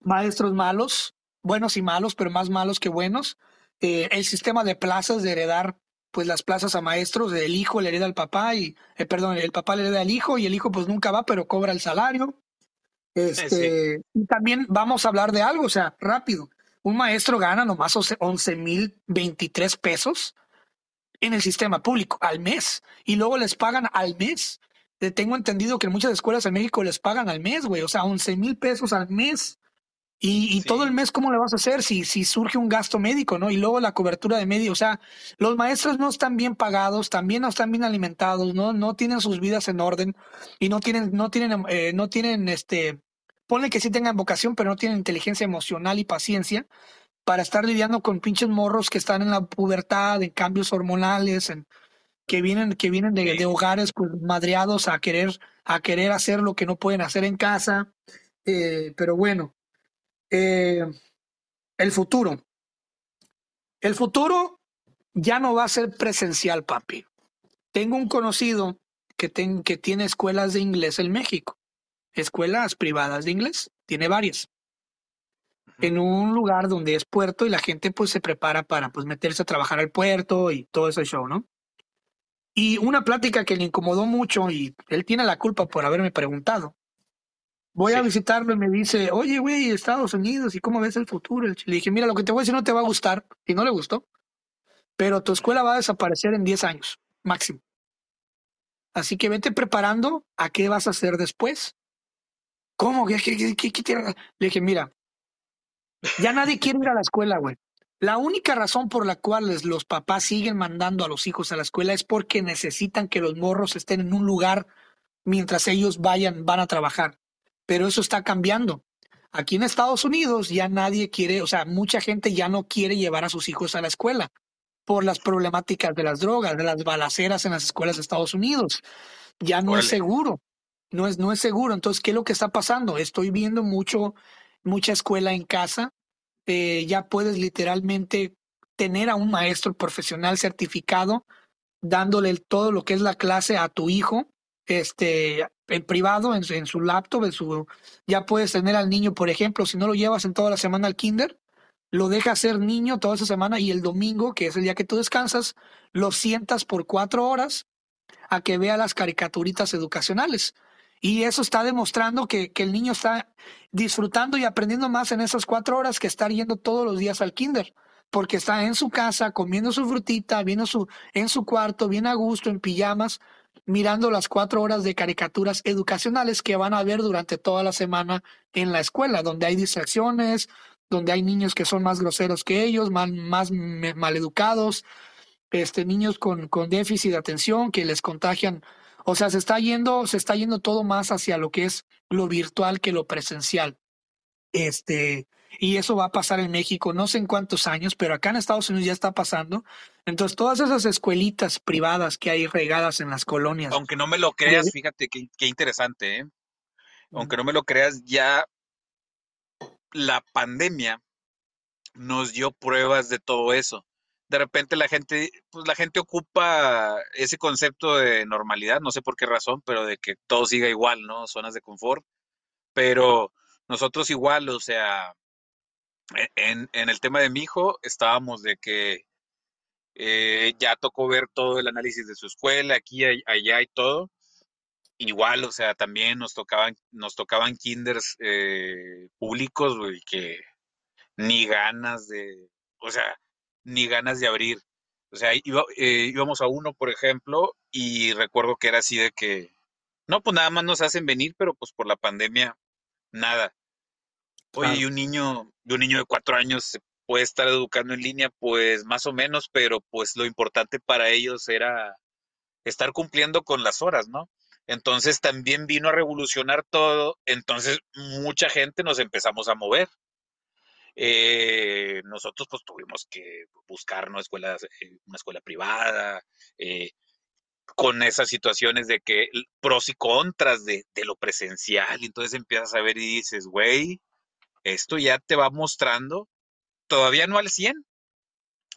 maestros malos, buenos y malos, pero más malos que buenos. Eh, el sistema de plazas de heredar pues las plazas a maestros, el hijo le hereda al papá y, eh, perdón, el papá le hereda al hijo y el hijo pues nunca va, pero cobra el salario. Este, Y también vamos a hablar de algo, o sea, rápido. Un maestro gana nomás 11 mil 23 pesos en el sistema público al mes y luego les pagan al mes. Tengo entendido que en muchas escuelas en México les pagan al mes, güey, o sea, 11 mil pesos al mes. Y, todo el mes, ¿cómo le vas a hacer si, si surge un gasto médico, no? Y luego la cobertura de medio, o sea, los maestros no están bien pagados, también no están bien alimentados, no, no tienen sus vidas en orden y no tienen, no tienen, eh, no tienen este pone que sí tengan vocación, pero no tienen inteligencia emocional y paciencia para estar lidiando con pinches morros que están en la pubertad, en cambios hormonales, en, que vienen, que vienen de, hogares pues, madreados a querer, a querer hacer lo que no pueden hacer en casa. Eh, pero bueno, eh, el futuro. El futuro ya no va a ser presencial, papi. Tengo un conocido que, que tiene escuelas de inglés en México, escuelas privadas de inglés, tiene varias en un lugar donde es puerto y la gente pues se prepara para pues meterse a trabajar al puerto y todo ese show, ¿no? Y una plática que le incomodó mucho y él tiene la culpa por haberme preguntado. Voy a visitarlo y me dice, oye, güey, Estados Unidos, ¿y cómo ves el futuro? Le dije, mira, lo que te voy a decir no te va a gustar, y no le gustó, pero tu escuela va a desaparecer en 10 años, máximo. Así que vete preparando a qué vas a hacer después. ¿Cómo? ¿Qué, qué, qué, Le dije, mira, ya nadie quiere ir a la escuela, güey. La única razón por la cual los papás siguen mandando a los hijos a la escuela es porque necesitan que los morros estén en un lugar mientras ellos vayan, van a trabajar. Pero eso está cambiando. Aquí en Estados Unidos ya nadie quiere, o sea, mucha gente ya no quiere llevar a sus hijos a la escuela por las problemáticas de las drogas, de las balaceras en las escuelas de Estados Unidos. Ya no es seguro. No es, no es seguro. Entonces, ¿qué es lo que está pasando? Estoy viendo mucho mucha escuela en casa, eh, ya puedes literalmente tener a un maestro profesional certificado dándole todo lo que es la clase a tu hijo, este, en privado, en, su laptop, en su, ya puedes tener al niño, por ejemplo, si no lo llevas en toda la semana al kinder, lo dejas ser niño toda esa semana y el domingo, que es el día que tú descansas, lo sientas por cuatro horas a que vea las caricaturitas educacionales. Y eso está demostrando que, que, el niño está disfrutando y aprendiendo más en esas cuatro horas que estar yendo todos los días al kinder, porque está en su casa comiendo su frutita, viendo su, en su cuarto, bien a gusto, en pijamas, mirando las cuatro horas de caricaturas educacionales que van a ver durante toda la semana en la escuela, donde hay distracciones, donde hay niños que son más groseros que ellos, más, más maleducados, este, niños con, con déficit de atención que les contagian o sea, se está yendo, se está yendo todo más hacia lo que es lo virtual que lo presencial. Este, y eso va a pasar en México, no sé en cuántos años, pero acá en Estados Unidos ya está pasando. Entonces, todas esas escuelitas privadas que hay regadas en las colonias. Aunque no me lo creas, fíjate qué, qué interesante, ¿eh? Aunque no me lo creas, ya la pandemia nos dio pruebas de todo eso de repente la gente, pues la gente ocupa ese concepto de normalidad, no sé por qué razón, pero de que todo siga igual, ¿no? Zonas de confort. Pero nosotros igual, o sea, e-, en, el tema de mi hijo estábamos de que eh, ya tocó ver todo el análisis de su escuela, aquí, allá y todo. Igual, o sea, también nos tocaban, nos tocaban kinders eh, públicos, güey, que ni ganas de, o sea, ni ganas de abrir. O sea, eh, íbamos a uno, por ejemplo, y recuerdo que era así de que, no, pues nada más nos hacen venir, pero pues por la pandemia, nada. Oye, y un niño, de un niño de cuatro años se puede estar educando en línea, pues más o menos, pero pues lo importante para ellos era estar cumpliendo con las horas, ¿no? Entonces también vino a revolucionar todo, entonces mucha gente nos empezamos a mover. Eh, nosotros pues tuvimos que buscar una escuela, eh, una escuela privada, eh, con esas situaciones de que pros y contras de, lo presencial, entonces empiezas a ver y dices, güey, esto ya te va mostrando, todavía no al 100,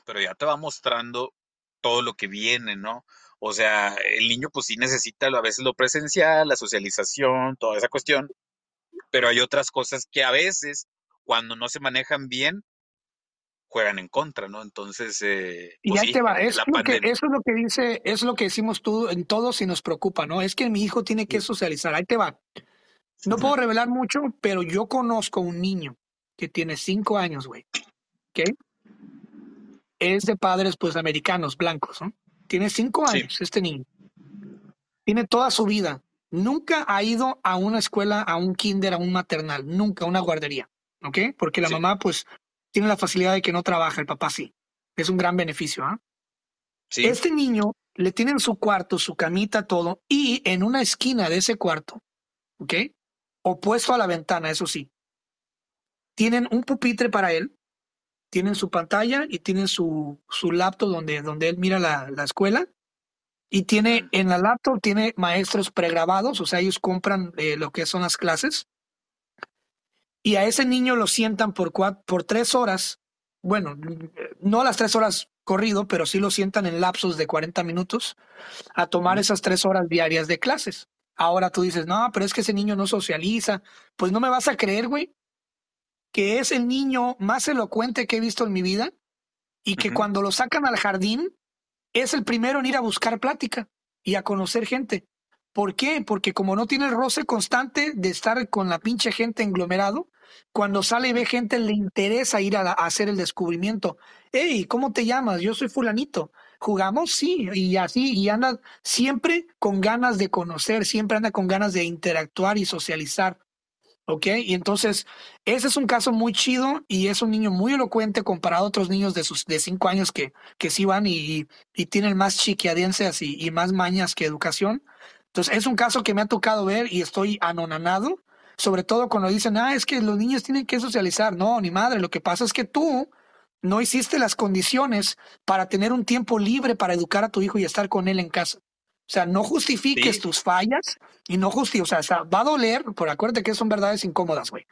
pero ya te va mostrando todo lo que viene, ¿no? O sea, el niño pues sí necesita a veces lo presencial, la socialización, toda esa cuestión, pero hay otras cosas que a veces cuando no se manejan bien, juegan en contra, ¿no? Entonces, eh, y pues ahí te va, eso, lo que, eso es lo que dice, es lo que decimos tú en todos y nos preocupa, ¿no? Es que mi hijo tiene que socializar, ahí te va. No puedo revelar mucho, pero yo conozco un niño que tiene cinco años, güey, ¿ok? Es de padres, pues, americanos, blancos, ¿no? Tiene cinco años este niño. Tiene toda su vida. Nunca ha ido a una escuela, a un kinder, a un maternal, nunca, a una guardería. ¿ok? Porque la mamá, pues, tiene la facilidad de que no trabaja, el papá sí. Es un gran beneficio, ¿ah? Este niño le tiene en su cuarto, su camita, todo, y en una esquina de ese cuarto, ¿ok? Opuesto a la ventana, eso sí. Tienen un pupitre para él, tienen su pantalla y tienen su, su laptop donde, donde él mira la, la escuela. Y tiene en la laptop, tiene maestros pregrabados, o sea, ellos compran eh, lo que son las clases. Y a ese niño lo sientan por, cuatro, por tres horas. Bueno, no las tres horas corrido, pero sí lo sientan en lapsos de 40 minutos a tomar esas tres horas diarias de clases. Ahora tú dices, no, pero es que ese niño no socializa. Pues no me vas a creer, güey, que es el niño más elocuente que he visto en mi vida y que cuando lo sacan al jardín es el primero en ir a buscar plática y a conocer gente. ¿Por qué? Porque como no tiene el roce constante de estar con la pinche gente englomerado, cuando sale y ve gente le interesa ir a, hacer el descubrimiento. Hey, ¿cómo te llamas? Yo soy fulanito. ¿Jugamos? Sí, y así, y anda siempre con ganas de conocer, siempre anda con ganas de interactuar y socializar. ¿Ok? Y entonces, ese es un caso muy chido y es un niño muy elocuente comparado a otros niños de sus de cinco años que, que sí van y, y tienen más chiquiadenses y, y más mañas que educación. Entonces, es un caso que me ha tocado ver y estoy anonanado, sobre todo cuando dicen, ah, es que los niños tienen que socializar. No, ni madre, lo que pasa es que tú no hiciste las condiciones para tener un tiempo libre para educar a tu hijo y estar con él en casa. O sea, no justifiques tus fallas y no justifiques, o sea, va a doler, por acuérdate que son verdades incómodas, güey.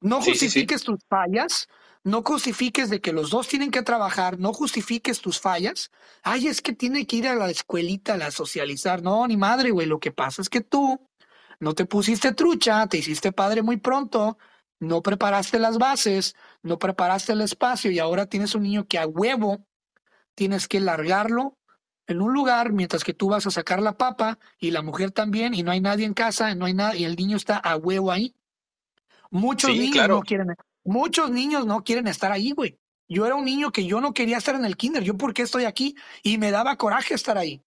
No justifiques tus fallas, no justifiques de que los dos tienen que trabajar, no justifiques tus fallas. Ay, es que tiene que ir a la escuelita a socializar. No, ni madre, güey. Lo que pasa es que tú no te pusiste trucha, te hiciste padre muy pronto, no preparaste las bases, no preparaste el espacio y ahora tienes un niño que a huevo tienes que largarlo en un lugar mientras que tú vas a sacar la papa y la mujer también y no hay nadie en casa, no hay nada y el niño está a huevo ahí. Muchos niños no quieren, muchos niños no quieren estar ahí, güey. Yo era un niño que yo no quería estar en el kinder, yo por qué estoy aquí y me daba coraje estar ahí.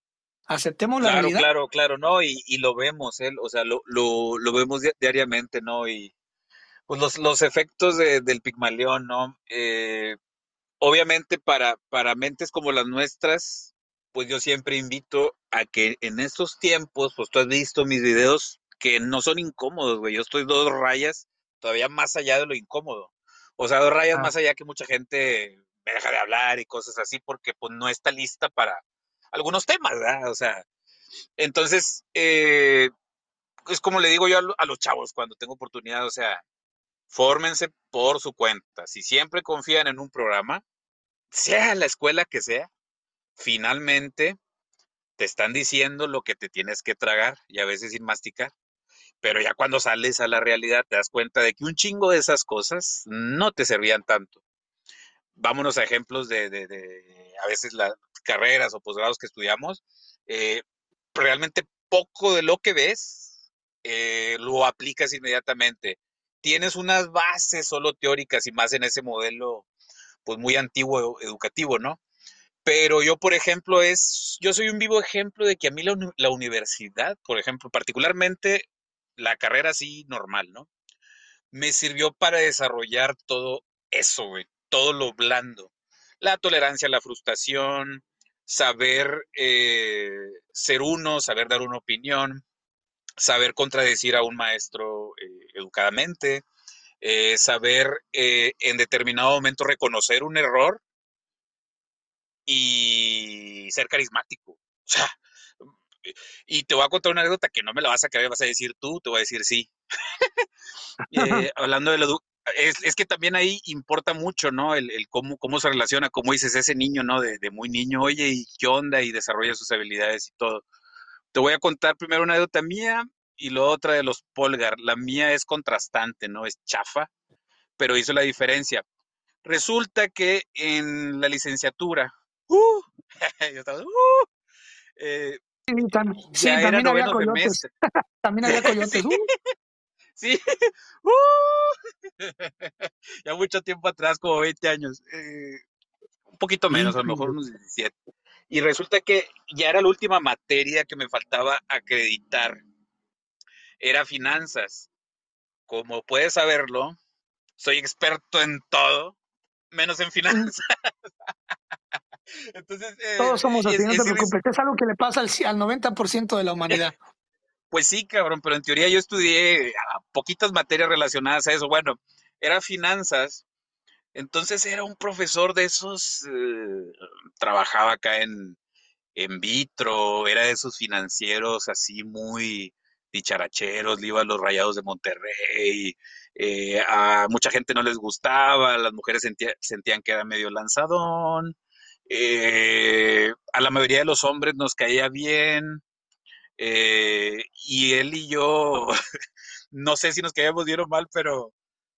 Aceptemos la claro, realidad. Claro, claro, no, y, y lo vemos, él, o sea, lo, lo, lo, vemos diariamente, ¿no? Y pues los, los efectos de, del Pigmalión, ¿no? Eh, obviamente para, para mentes como las nuestras, pues yo siempre invito a que en estos tiempos, pues tú has visto mis videos que no son incómodos, güey. Yo estoy dos rayas todavía más allá de lo incómodo. O sea, dos rayas ah. más allá que mucha gente me deja de hablar y cosas así porque pues no está lista para algunos temas, ¿verdad? O sea, entonces, eh, es como le digo yo a, a los chavos cuando tengo oportunidad, o sea, fórmense por su cuenta. Si siempre confían en un programa, sea la escuela que sea, finalmente te están diciendo lo que te tienes que tragar y a veces sin masticar. Pero ya cuando sales a la realidad te das cuenta de que un chingo de esas cosas no te servían tanto. Vámonos a ejemplos de, de, a veces las carreras o posgrados que estudiamos. Eh, realmente poco de lo que ves eh, lo aplicas inmediatamente. Tienes unas bases solo teóricas y más en ese modelo pues muy antiguo educativo, ¿no? Pero yo, por ejemplo, es, yo soy un vivo ejemplo de que a mí la, universidad, por ejemplo, particularmente la carrera así normal, ¿no? Me sirvió para desarrollar todo eso, todo lo blando. La tolerancia la frustración, saber eh, ser uno, saber dar una opinión, saber contradecir a un maestro educadamente, eh, saber eh, en determinado momento reconocer un error y ser carismático. O sea, y te voy a contar una anécdota que no me la vas a creer, vas a decir tú, te voy a decir sí. (laughs) eh, hablando de lo es, es, que también ahí importa mucho, ¿no? El, el, cómo, cómo se relaciona, como dices, ese niño, ¿no? De, de, muy niño, oye, ¿y qué onda? Y desarrolla sus habilidades y todo. Te voy a contar primero una anécdota mía y luego otra de los Polgar. La mía es contrastante, ¿no? Es chafa, pero hizo la diferencia. Resulta que en la licenciatura, uh, (laughs) yo estaba, uh, eh, sí, también había coyotes. (laughs) también había (laughs) coyotes. Uh. sí. Uh. ya mucho tiempo atrás, como 20 años. Eh, un poquito menos, a lo mejor unos 17. Y resulta que ya era la última materia que me faltaba acreditar. Era finanzas. Como puedes saberlo, soy experto en todo, menos en finanzas. (laughs) Entonces, eh, Todos somos así, es, no te preocupes. Es, es algo que le pasa al, al 90% de la humanidad. (laughs) Pues sí, cabrón, pero en teoría yo estudié a poquitas materias relacionadas a eso. Bueno, era finanzas, entonces era un profesor de esos, eh, trabajaba acá en, en Vitro, era de esos financieros así muy dicharacheros, le iba a los Rayados de Monterrey, eh, a mucha gente no les gustaba, las mujeres sentía- sentían que era medio lanzadón, eh, a la mayoría de los hombres nos caía bien, eh, y él y yo, (laughs) no sé si nos caíamos bien o mal, pero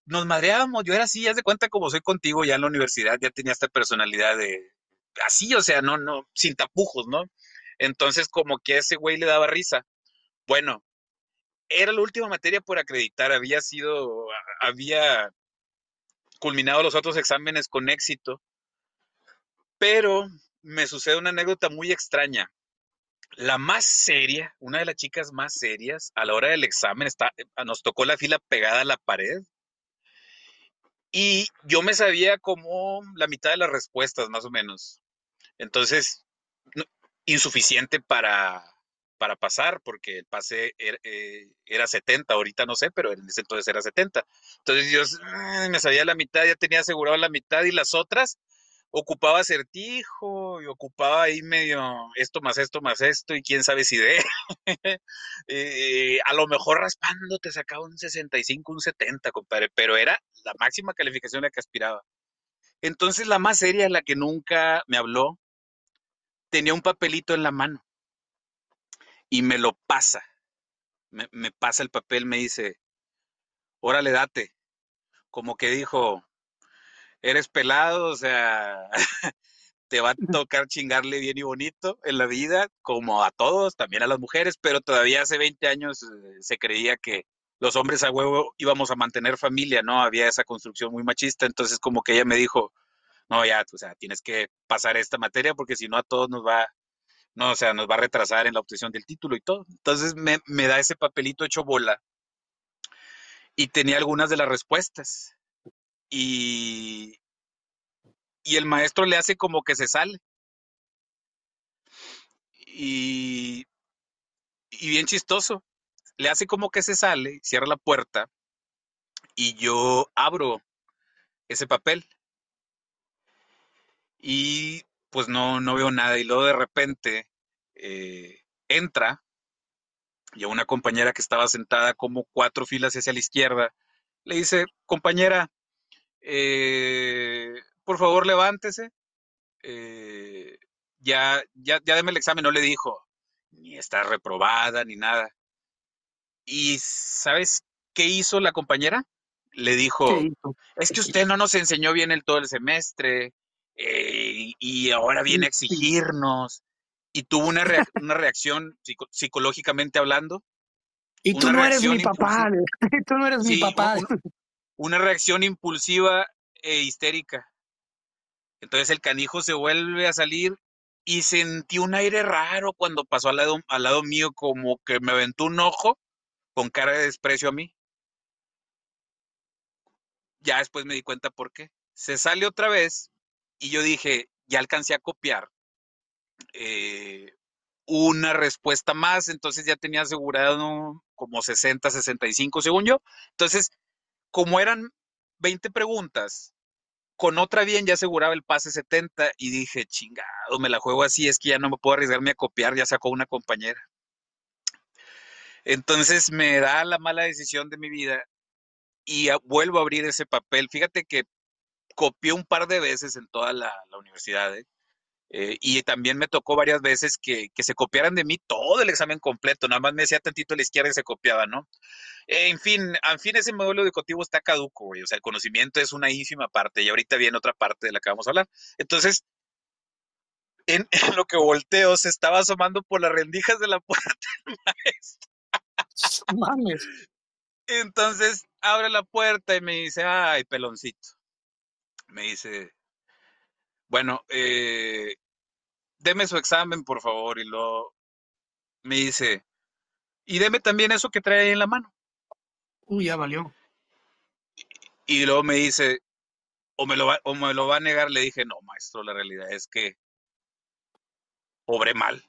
nos madreábamos. Yo era así, haz de cuenta como soy contigo ya en la universidad, ya tenía esta personalidad de así, o sea, no, no, sin tapujos, ¿no? Entonces, como que a ese güey le daba risa. Bueno, era la última materia por acreditar, había sido, había culminado los otros exámenes con éxito, pero me sucede una anécdota muy extraña. La más seria, una de las chicas más serias, a la hora del examen, está, nos tocó la fila pegada a la pared y yo me sabía como la mitad de las respuestas, más o menos. Entonces, insuficiente para, para pasar, porque el pase era, eh, era 70, ahorita no sé, pero en ese entonces era 70. Entonces yo ah, me sabía la mitad, ya tenía asegurado la mitad y las otras ocupaba acertijo y ocupaba ahí medio esto más esto más esto y quién sabe si de (laughs) eh, a lo mejor raspando te sacaba un 65, un 70, compadre, pero era la máxima calificación a la que aspiraba. Entonces la más seria, la que nunca me habló, tenía un papelito en la mano y me lo pasa. Me, me pasa el papel, me dice, órale, date. Como que dijo, eres pelado, o sea, (laughs) te va a tocar chingarle bien y bonito en la vida, como a todos, también a las mujeres, pero todavía hace 20 años eh, se creía que los hombres a huevo íbamos a mantener familia, ¿no? Había esa construcción muy machista, entonces como que ella me dijo, no, ya, o sea, tienes que pasar esta materia porque si no a todos nos va, no, o sea, nos va a retrasar en la obtención del título y todo. Entonces me, me da ese papelito hecho bola. Y tenía algunas de las respuestas. Y, y el maestro le hace como que se sale. Y, y bien chistoso, le hace como que se sale, cierra la puerta y yo abro ese papel. Y pues no, no veo nada y luego de repente eh, entra y a una compañera que estaba sentada como cuatro filas hacia la izquierda le dice, compañera, eh, por favor levántese, eh, ya, ya, ya deme el examen, no le dijo, ni está reprobada, ni nada. ¿Y sabes qué hizo la compañera? Le ¿Qué dijo, es que usted no nos enseñó bien el todo el semestre eh, y ahora viene a exigirnos. Y tuvo una, reac- una reacción psico- psicológicamente hablando, Y tú no eres mi papá, (laughs) tú no eres mi sí, papá. un- una reacción impulsiva e histérica. Entonces el canijo se vuelve a salir y sentí un aire raro cuando pasó al lado, al lado mío, como que me aventó un ojo con cara de desprecio a mí. Ya después me di cuenta por qué. Se sale otra vez y yo dije, ya alcancé a copiar eh, una respuesta más, entonces ya tenía asegurado como 60, 65 según yo. Entonces, como eran 20 preguntas, con otra bien ya aseguraba el pase 70 y dije, chingado, me la juego así, es que ya no me puedo arriesgarme a copiar, ya sacó una compañera. Entonces me da la mala decisión de mi vida y vuelvo a abrir ese papel. Fíjate que copié un par de veces en toda la, la universidad, ¿eh? Eh, y también me tocó varias veces que, que se copiaran de mí todo el examen completo, nada más me decía tantito a la izquierda y se copiaba, ¿no? Eh, en fin, en fin, ese modelo educativo está caduco, güey. O sea, el conocimiento es una ínfima parte y ahorita viene otra parte de la que vamos a hablar. Entonces, en, (laughs) en lo que volteo, se estaba asomando por las rendijas de la puerta. (laughs) Mames. Entonces, abre la puerta y me dice, ay, peloncito. Me dice, bueno, eh, deme su examen, por favor. Y luego me dice, y deme también eso que trae ahí en la mano. Uy, ya valió. Y luego me dice, o me lo va, o me lo va a negar. Le dije, no, maestro, la realidad es que obré mal.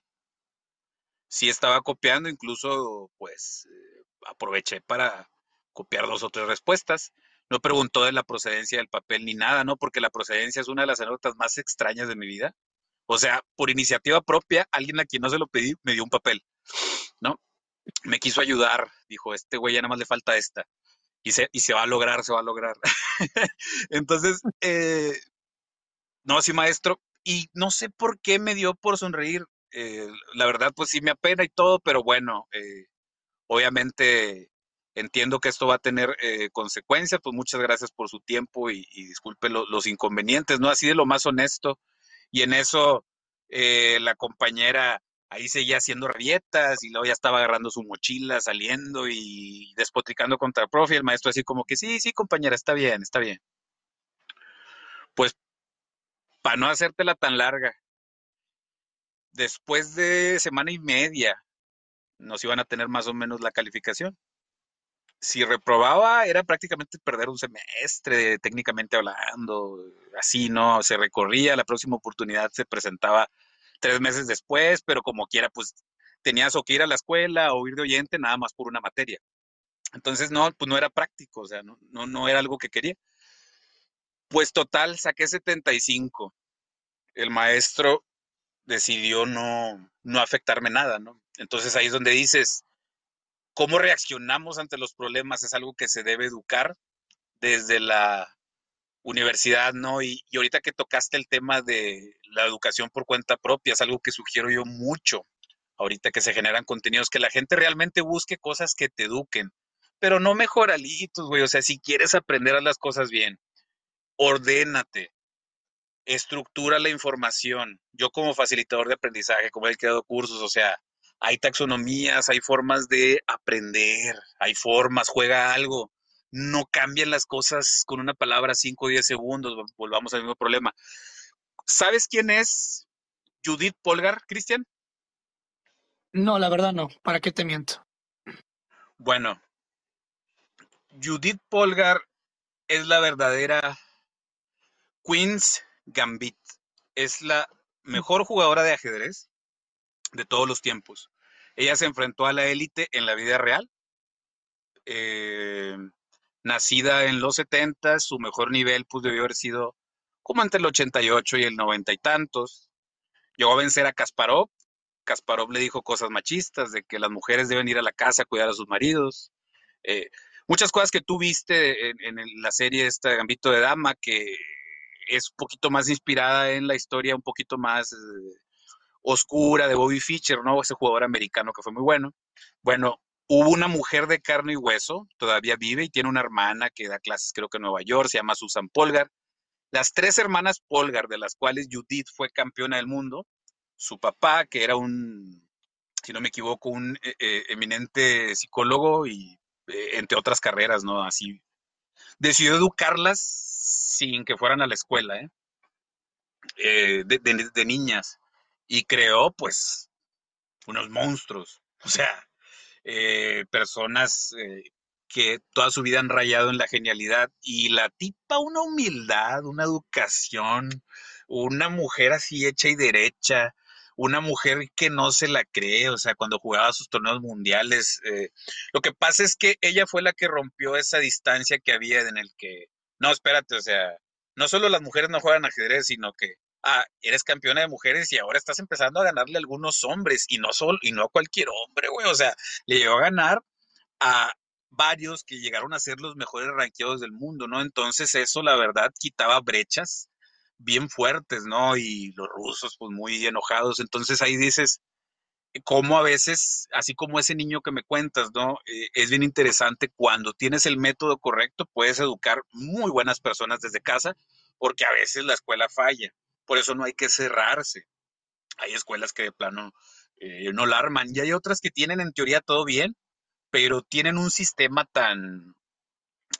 sí estaba copiando, incluso pues eh, aproveché para copiar dos o tres respuestas. No preguntó de la procedencia del papel ni nada, ¿no? Porque la procedencia es una de las anécdotas más extrañas de mi vida. O sea, por iniciativa propia, alguien a quien no se lo pedí me dio un papel, ¿no? Me quiso ayudar, dijo, este güey ya nada más le falta esta. Y se, y se va a lograr, se va a lograr. (laughs) Entonces, eh, no, sí, maestro. Y no sé por qué me dio por sonreír. Eh, la verdad, pues sí me apena y todo, pero bueno, eh, obviamente entiendo que esto va a tener eh, consecuencias, pues muchas gracias por su tiempo y, y disculpe lo, los inconvenientes, ¿no? Así de lo más honesto. Y en eso eh, la compañera ahí seguía haciendo rabietas y luego ya estaba agarrando su mochila, saliendo y despotricando contra el profe el maestro así como que sí, sí, compañera, está bien, está bien. Pues para no hacértela tan larga, después de semana y media nos iban a tener más o menos la calificación. Si reprobaba era prácticamente perder un semestre, técnicamente hablando, así, ¿no? Se recorría, la próxima oportunidad se presentaba tres meses después, pero como quiera, pues tenías o que ir a la escuela o ir de oyente nada más por una materia. Entonces, no, pues no era práctico, o sea, no, no, no era algo que quería. Pues total, saqué 75. El maestro decidió no, no afectarme nada, ¿no? Entonces ahí es donde dices, ¿cómo reaccionamos ante los problemas? Es algo que se debe educar desde la universidad, ¿no? Y, ahorita que tocaste el tema de la educación por cuenta propia, es algo que sugiero yo mucho, ahorita que se generan contenidos, que la gente realmente busque cosas que te eduquen, pero no mejoralitos, güey, o sea, si quieres aprender a las cosas bien, ordénate, estructura la información. Yo como facilitador de aprendizaje, como he creado cursos, o sea, hay taxonomías, hay formas de aprender, hay formas, juega algo. No cambian las cosas con una palabra 5 o 10 segundos, volvamos al mismo problema. ¿Sabes quién es Judith Polgar, Cristian? No, la verdad no. ¿Para qué te miento? Bueno, Judith Polgar es la verdadera Queen's Gambit. Es la mejor jugadora de ajedrez de todos los tiempos. Ella se enfrentó a la élite en la vida real. Eh, nacida en los 70, su mejor nivel pues debió haber sido como entre el 88 y el 90 y tantos. Llegó a vencer a Kasparov. Kasparov le dijo cosas machistas de que las mujeres deben ir a la casa a cuidar a sus maridos. Eh, muchas cosas que tú viste en, la serie esta Gambito de Dama que es un poquito más inspirada en la historia un poquito más eh, oscura de Bobby Fischer, ¿no? Ese jugador americano que fue muy bueno. Bueno, hubo una mujer de carne y hueso, todavía vive y tiene una hermana que da clases creo que en Nueva York, se llama Susan Polgar. Las tres hermanas Polgar, de las cuales Judith fue campeona del mundo, su papá, que era un, si no me equivoco, un eh, eh, eminente psicólogo y eh, entre otras carreras, ¿no? Así, decidió educarlas sin que fueran a la escuela, ¿eh? De niñas, y creó, pues, unos monstruos, (laughs) o sea, eh, personas eh, que toda su vida han rayado en la genialidad y la tipa una humildad, una educación, una mujer así hecha y derecha, una mujer que no se la cree, o sea, cuando jugaba sus torneos mundiales. eh, lo que pasa es que ella fue la que rompió esa distancia que había en el que, no, espérate, o sea, no solo las mujeres no juegan ajedrez, sino que, ah, eres campeona de mujeres y ahora estás empezando a ganarle a algunos hombres y no solo, y no a cualquier hombre, güey, o sea, le llegó a ganar a varios que llegaron a ser los mejores ranqueados del mundo, ¿no? Entonces eso, la verdad, quitaba brechas bien fuertes, ¿no? Y los rusos, pues muy enojados. Entonces ahí dices, cómo a veces, así como ese niño que me cuentas, ¿no? Eh, es bien interesante cuando tienes el método correcto, puedes educar muy buenas personas desde casa, porque a veces la escuela falla. Por eso no hay que cerrarse. Hay escuelas que de plano eh, no la arman y hay otras que tienen en teoría todo bien, pero tienen un sistema tan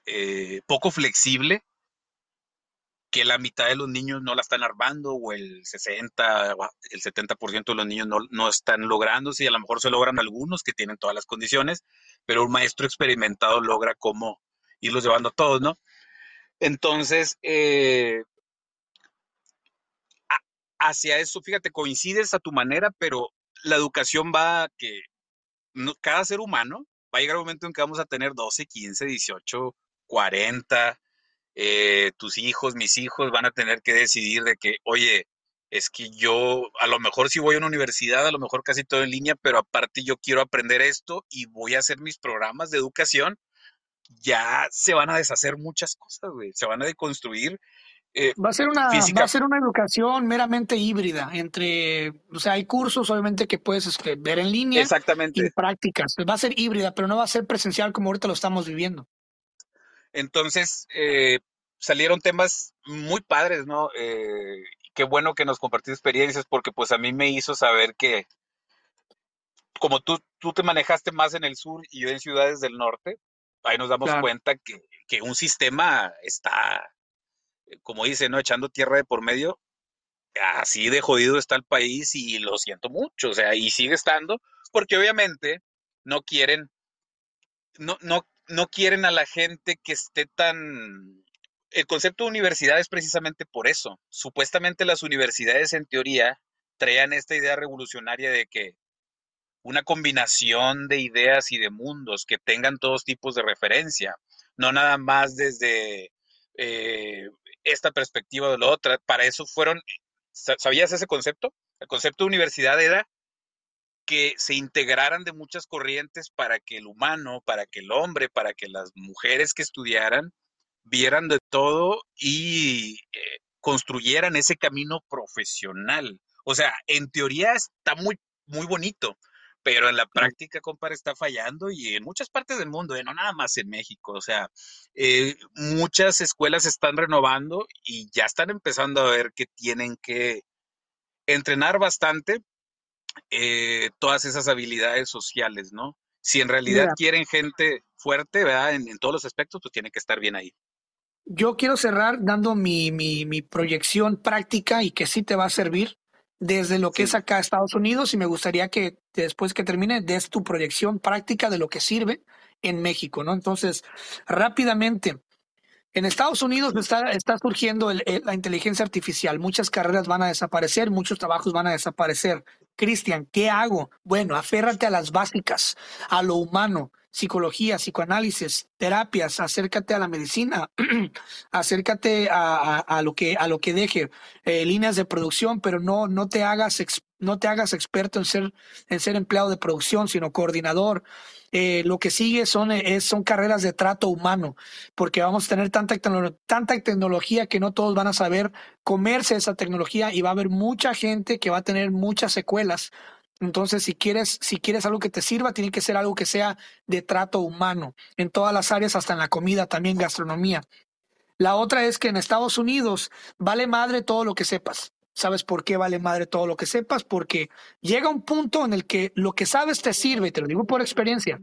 eh, poco flexible que la mitad de los niños no la están armando o el 60, o el 70% de los niños no, no están lográndose y a lo mejor se logran algunos que tienen todas las condiciones, pero un maestro experimentado logra cómo irlos llevando a todos, ¿no? Entonces, eh, hacia eso, fíjate, coincides a tu manera, pero la educación va a que cada ser humano va a llegar un momento en que vamos a tener 12, 15, 18, 40, tus hijos, mis hijos van a tener que decidir de que, oye, es que yo a lo mejor si voy a una universidad, a lo mejor casi todo en línea, pero aparte yo quiero aprender esto y voy a hacer mis programas de educación, ya se van a deshacer muchas cosas, güey, se van a deconstruir. Eh, va a ser una va a ser una educación meramente híbrida entre, o sea, hay cursos obviamente que puedes este, ver en línea Exactamente. y prácticas. Va a ser híbrida, pero no va a ser presencial como ahorita lo estamos viviendo. Entonces, eh, salieron temas muy padres, ¿no? Eh, qué bueno que nos compartiste experiencias porque pues a mí me hizo saber que como tú, tú te manejaste más en el sur y yo en ciudades del norte, ahí nos damos cuenta que, que, un sistema está, como dice, ¿no? Echando tierra de por medio. Así de jodido está el país y lo siento mucho, o sea, y sigue estando, porque obviamente no quieren, no, no, no quieren a la gente que esté tan el concepto de universidad es precisamente por eso. Supuestamente las universidades en teoría traían esta idea revolucionaria de que una combinación de ideas y de mundos que tengan todos tipos de referencia, no nada más desde eh, esta perspectiva o la otra. Para eso fueron, ¿sabías ese concepto? El concepto de universidad era que se integraran de muchas corrientes para que el humano, para que el hombre, para que las mujeres que estudiaran vieran de todo y eh, construyeran ese camino profesional. O sea, en teoría está muy, muy bonito, pero en la práctica, compadre, está fallando y en muchas partes del mundo, eh, no nada más en México. O sea, eh, muchas escuelas están renovando y ya están empezando a ver que tienen que entrenar bastante todas esas habilidades sociales, ¿no? Si en realidad quieren gente fuerte, ¿verdad? En, en, todos los aspectos, pues tiene que estar bien ahí. Yo quiero cerrar dando mi, mi, mi, proyección práctica y que sí te va a servir desde lo que es acá Estados Unidos y me gustaría que después que termine des tu proyección práctica de lo que sirve en México, ¿no? Entonces, rápidamente, en Estados Unidos está, está surgiendo la inteligencia artificial. Muchas carreras van a desaparecer, muchos trabajos van a desaparecer. Cristian, ¿qué hago? Bueno, aférrate a las básicas, a lo humano, psicología, psicoanálisis, terapias, acércate a la medicina, (clears throat) acércate a, lo que, a lo que deje, eh, líneas de producción, pero no, no te hagas no te hagas experto en ser, en ser empleado de producción, sino coordinador. Eh, lo que sigue son, eh, son carreras de trato humano, porque vamos a tener tanta, tanta tecnología que no todos van a saber comerse esa tecnología y va a haber mucha gente que va a tener muchas secuelas. Entonces, si quieres, si quieres algo que te sirva, tiene que ser algo que sea de trato humano, en todas las áreas, hasta en la comida, también gastronomía. La otra es que en Estados Unidos vale madre todo lo que sepas. ¿Sabes por qué vale madre todo lo que sepas? Porque llega un punto en el que lo que sabes te sirve, te lo digo por experiencia.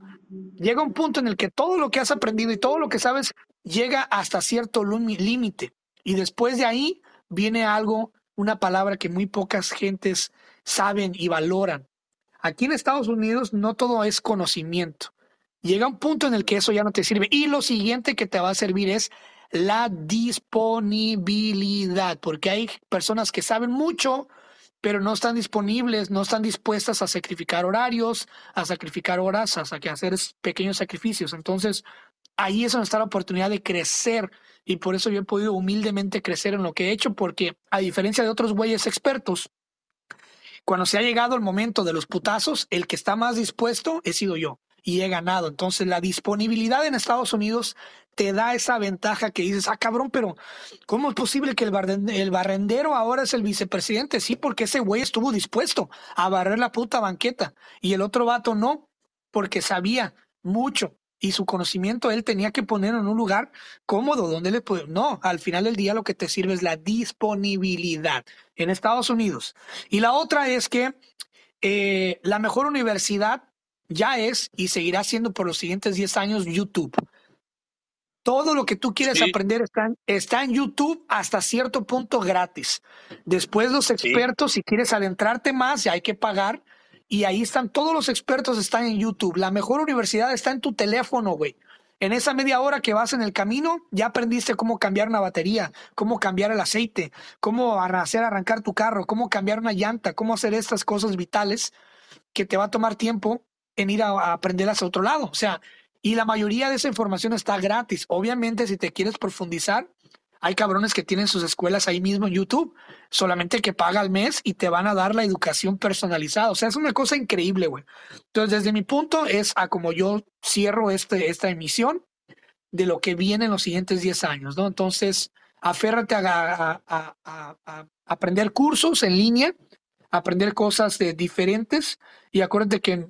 Llega un punto en el que todo lo que has aprendido y todo lo que sabes llega hasta cierto límite. Y después de ahí viene algo, una palabra que muy pocas gentes saben y valoran. Aquí en Estados Unidos no todo es conocimiento. Llega un punto en el que eso ya no te sirve. Y lo siguiente que te va a servir es la disponibilidad, porque hay personas que saben mucho, pero no están disponibles, no están dispuestas a sacrificar horarios, a sacrificar horas, a hacer pequeños sacrificios. Entonces, ahí es donde está la oportunidad de crecer y por eso yo he podido humildemente crecer en lo que he hecho, porque a diferencia de otros güeyes expertos, cuando se ha llegado el momento de los putazos, el que está más dispuesto he sido yo y he ganado. Entonces, la disponibilidad en Estados Unidos te da esa ventaja que dices, ah, cabrón, pero ¿cómo es posible que el, barrendero ahora es el vicepresidente? Sí, porque ese güey estuvo dispuesto a barrer la puta banqueta y el otro vato no, porque sabía mucho y su conocimiento él tenía que ponerlo en un lugar cómodo donde le puede. No, al final del día lo que te sirve es la disponibilidad en Estados Unidos. Y la otra es que eh, la mejor universidad ya es y seguirá siendo por los siguientes 10 años YouTube. Todo lo que tú quieres aprender está en, está en, YouTube hasta cierto punto gratis. Después los expertos, si quieres adentrarte más, ya hay que pagar. Y ahí están, todos los expertos están en YouTube. La mejor universidad está en tu teléfono, güey. En esa media hora que vas en el camino, ya aprendiste cómo cambiar una batería, cómo cambiar el aceite, cómo hacer arrancar tu carro, cómo cambiar una llanta, cómo hacer estas cosas vitales que te va a tomar tiempo en ir a, a aprender hacia otro lado. O sea, y la mayoría de esa información está gratis. Obviamente, si te quieres profundizar, hay cabrones que tienen sus escuelas ahí mismo en YouTube, solamente que paga al mes y te van a dar la educación personalizada. O sea, es una cosa increíble, güey. Entonces, desde mi punto es a como yo cierro este, esta emisión de lo que viene en los siguientes 10 años, ¿no? Entonces, aférrate a, a, a, aprender cursos en línea, aprender cosas de diferentes y acuérdate que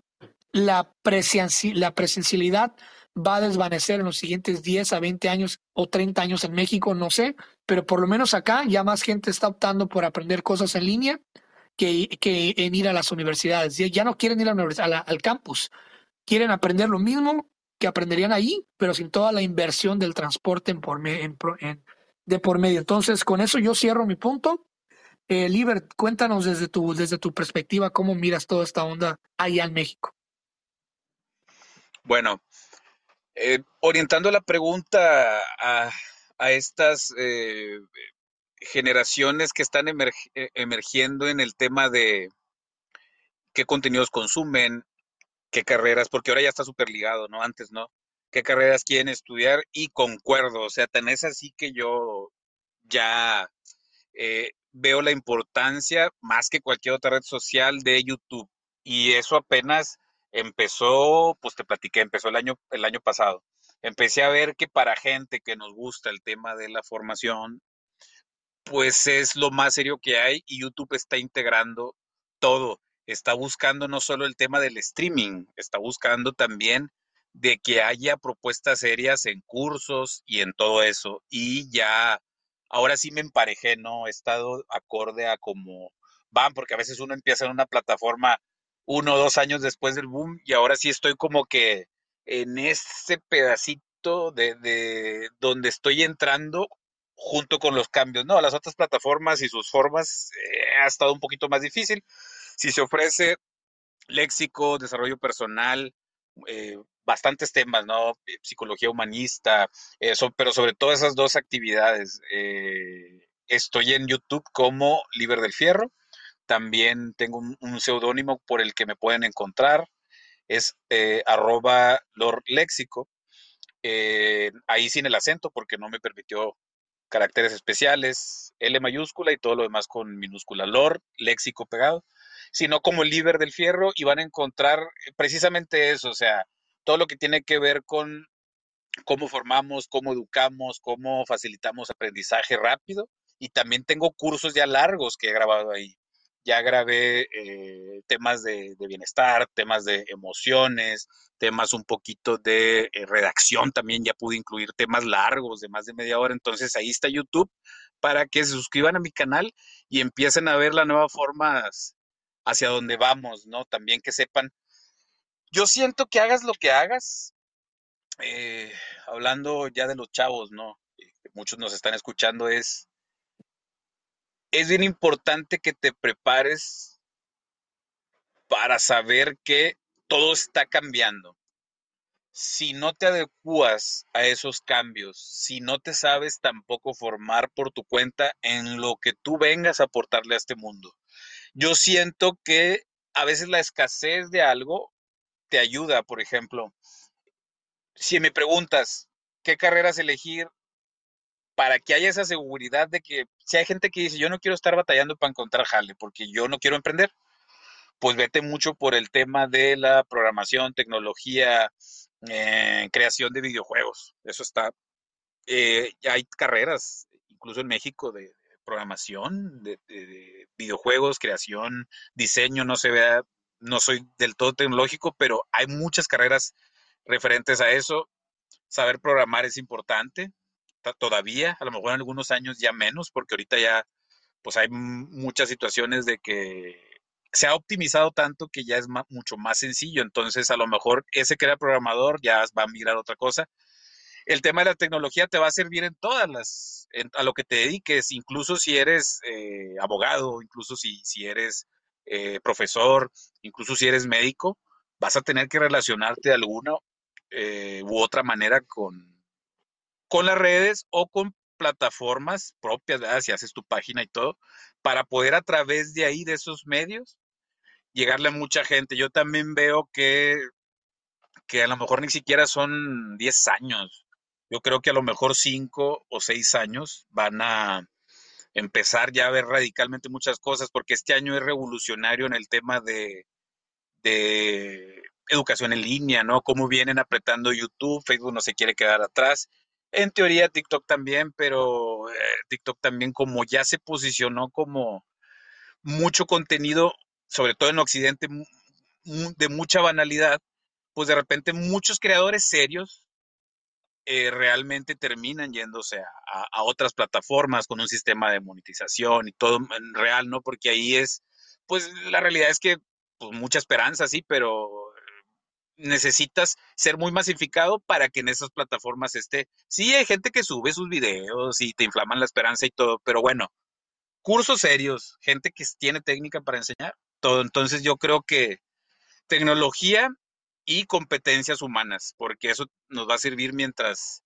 la presencialidad va a desvanecer en los siguientes 10 a 20 años o 30 años en México, no sé, pero por lo menos acá ya más gente está optando por aprender cosas en línea que, que en ir a las universidades. Ya no quieren ir a la, al campus, quieren aprender lo mismo que aprenderían ahí, pero sin toda la inversión del transporte en por, de por medio. Entonces, con eso yo cierro mi punto. Eh, Liber, cuéntanos desde tu, desde tu perspectiva cómo miras toda esta onda allá en México. Bueno, eh, orientando la pregunta a, estas eh, generaciones que están eh, emergiendo en el tema de qué contenidos consumen, qué carreras, porque ahora ya está súper ligado, ¿no? Antes, ¿no? ¿Qué carreras quieren estudiar? Y concuerdo, o sea, tan es así que yo ya eh, veo la importancia, más que cualquier otra red social, de YouTube. Y eso apenas empezó, pues te platiqué, empezó el año, el año pasado. Empecé a ver que para gente que nos gusta el tema de la formación, pues es lo más serio que hay y YouTube está integrando todo. Está buscando no solo el tema del streaming, está buscando también de que haya propuestas serias en cursos y en todo eso. Y ya, ahora sí me emparejé, ¿no? He estado acorde a como van, porque a veces uno empieza en una plataforma uno o dos años después del boom y ahora sí estoy como que en ese pedacito de, de donde estoy entrando junto con los cambios, ¿no? Las otras plataformas y sus formas eh, ha estado un poquito más difícil. Si se ofrece léxico, desarrollo personal, eh, bastantes temas, ¿no? Eh, psicología humanista, eso, pero sobre todo esas dos actividades. Eh, estoy en YouTube como Liber del Fierro también tengo un, un seudónimo por el que me pueden encontrar. Es eh, arroba Lord Léxico. Eh, ahí sin el acento porque no me permitió caracteres especiales, L mayúscula y todo lo demás con minúscula. Lord Léxico pegado. Sino como Liber del Fierro y van a encontrar precisamente eso, o sea, todo lo que tiene que ver con cómo formamos, cómo educamos, cómo facilitamos aprendizaje rápido. Y también tengo cursos ya largos que he grabado ahí ya grabé eh, temas de, bienestar, temas de emociones, temas un poquito de eh, redacción, también ya pude incluir temas largos de más de media hora, entonces ahí está YouTube para que se suscriban a mi canal y empiecen a ver las nuevas formas hacia donde vamos, ¿no? También que sepan, yo siento que hagas lo que hagas, eh, hablando ya de los chavos, ¿no? Muchos nos están escuchando, es es bien importante que te prepares para saber que todo está cambiando. Si no te adecuas a esos cambios, si no te sabes tampoco formar por tu cuenta en lo que tú vengas a aportarle a este mundo. Yo siento que a veces la escasez de algo te ayuda, por ejemplo. Si me preguntas qué carreras elegir, para que haya esa seguridad de que si hay gente que dice, yo no quiero estar batallando para encontrar jale, porque yo no quiero emprender, pues vete mucho por el tema de la programación, tecnología, eh, creación de videojuegos. Eso está, eh, hay carreras, incluso en México, de programación, de, videojuegos, creación, diseño, no se vea, no soy del todo tecnológico, pero hay muchas carreras referentes a eso. Saber programar es importante, todavía, a lo mejor en algunos años ya menos, porque ahorita ya pues hay muchas situaciones de que se ha optimizado tanto que ya es mucho más sencillo, entonces a lo mejor ese que era programador ya va a migrar a otra cosa. El tema de la tecnología te va a servir en todas las, en, a lo que te dediques, incluso si eres eh, abogado, incluso si, si eres eh, profesor, incluso si eres médico, vas a tener que relacionarte de alguna eh, u otra manera con, con las redes o con plataformas propias, ¿verdad? si haces tu página y todo, para poder a través de ahí, de esos medios, llegarle a mucha gente. Yo también veo que, que a lo mejor ni siquiera son 10 años. Yo creo que a lo mejor 5 o 6 años van a empezar ya a ver radicalmente muchas cosas, porque este año es revolucionario en el tema de, de educación en línea, ¿no? Cómo vienen apretando YouTube, Facebook no se quiere quedar atrás. En teoría TikTok también, pero eh, TikTok también como ya se posicionó como mucho contenido, sobre todo en Occidente, de mucha banalidad, pues de repente muchos creadores serios eh, realmente terminan yéndose a, otras plataformas con un sistema de monetización y todo en real, ¿no? Porque ahí es, pues la realidad es que pues, mucha esperanza, sí, pero necesitas ser muy masificado para que en esas plataformas esté. Sí, hay gente que sube sus videos y te inflaman la esperanza y todo, pero bueno, cursos serios, gente que tiene técnica para enseñar, todo. Entonces yo creo que tecnología y competencias humanas, porque eso nos va a servir mientras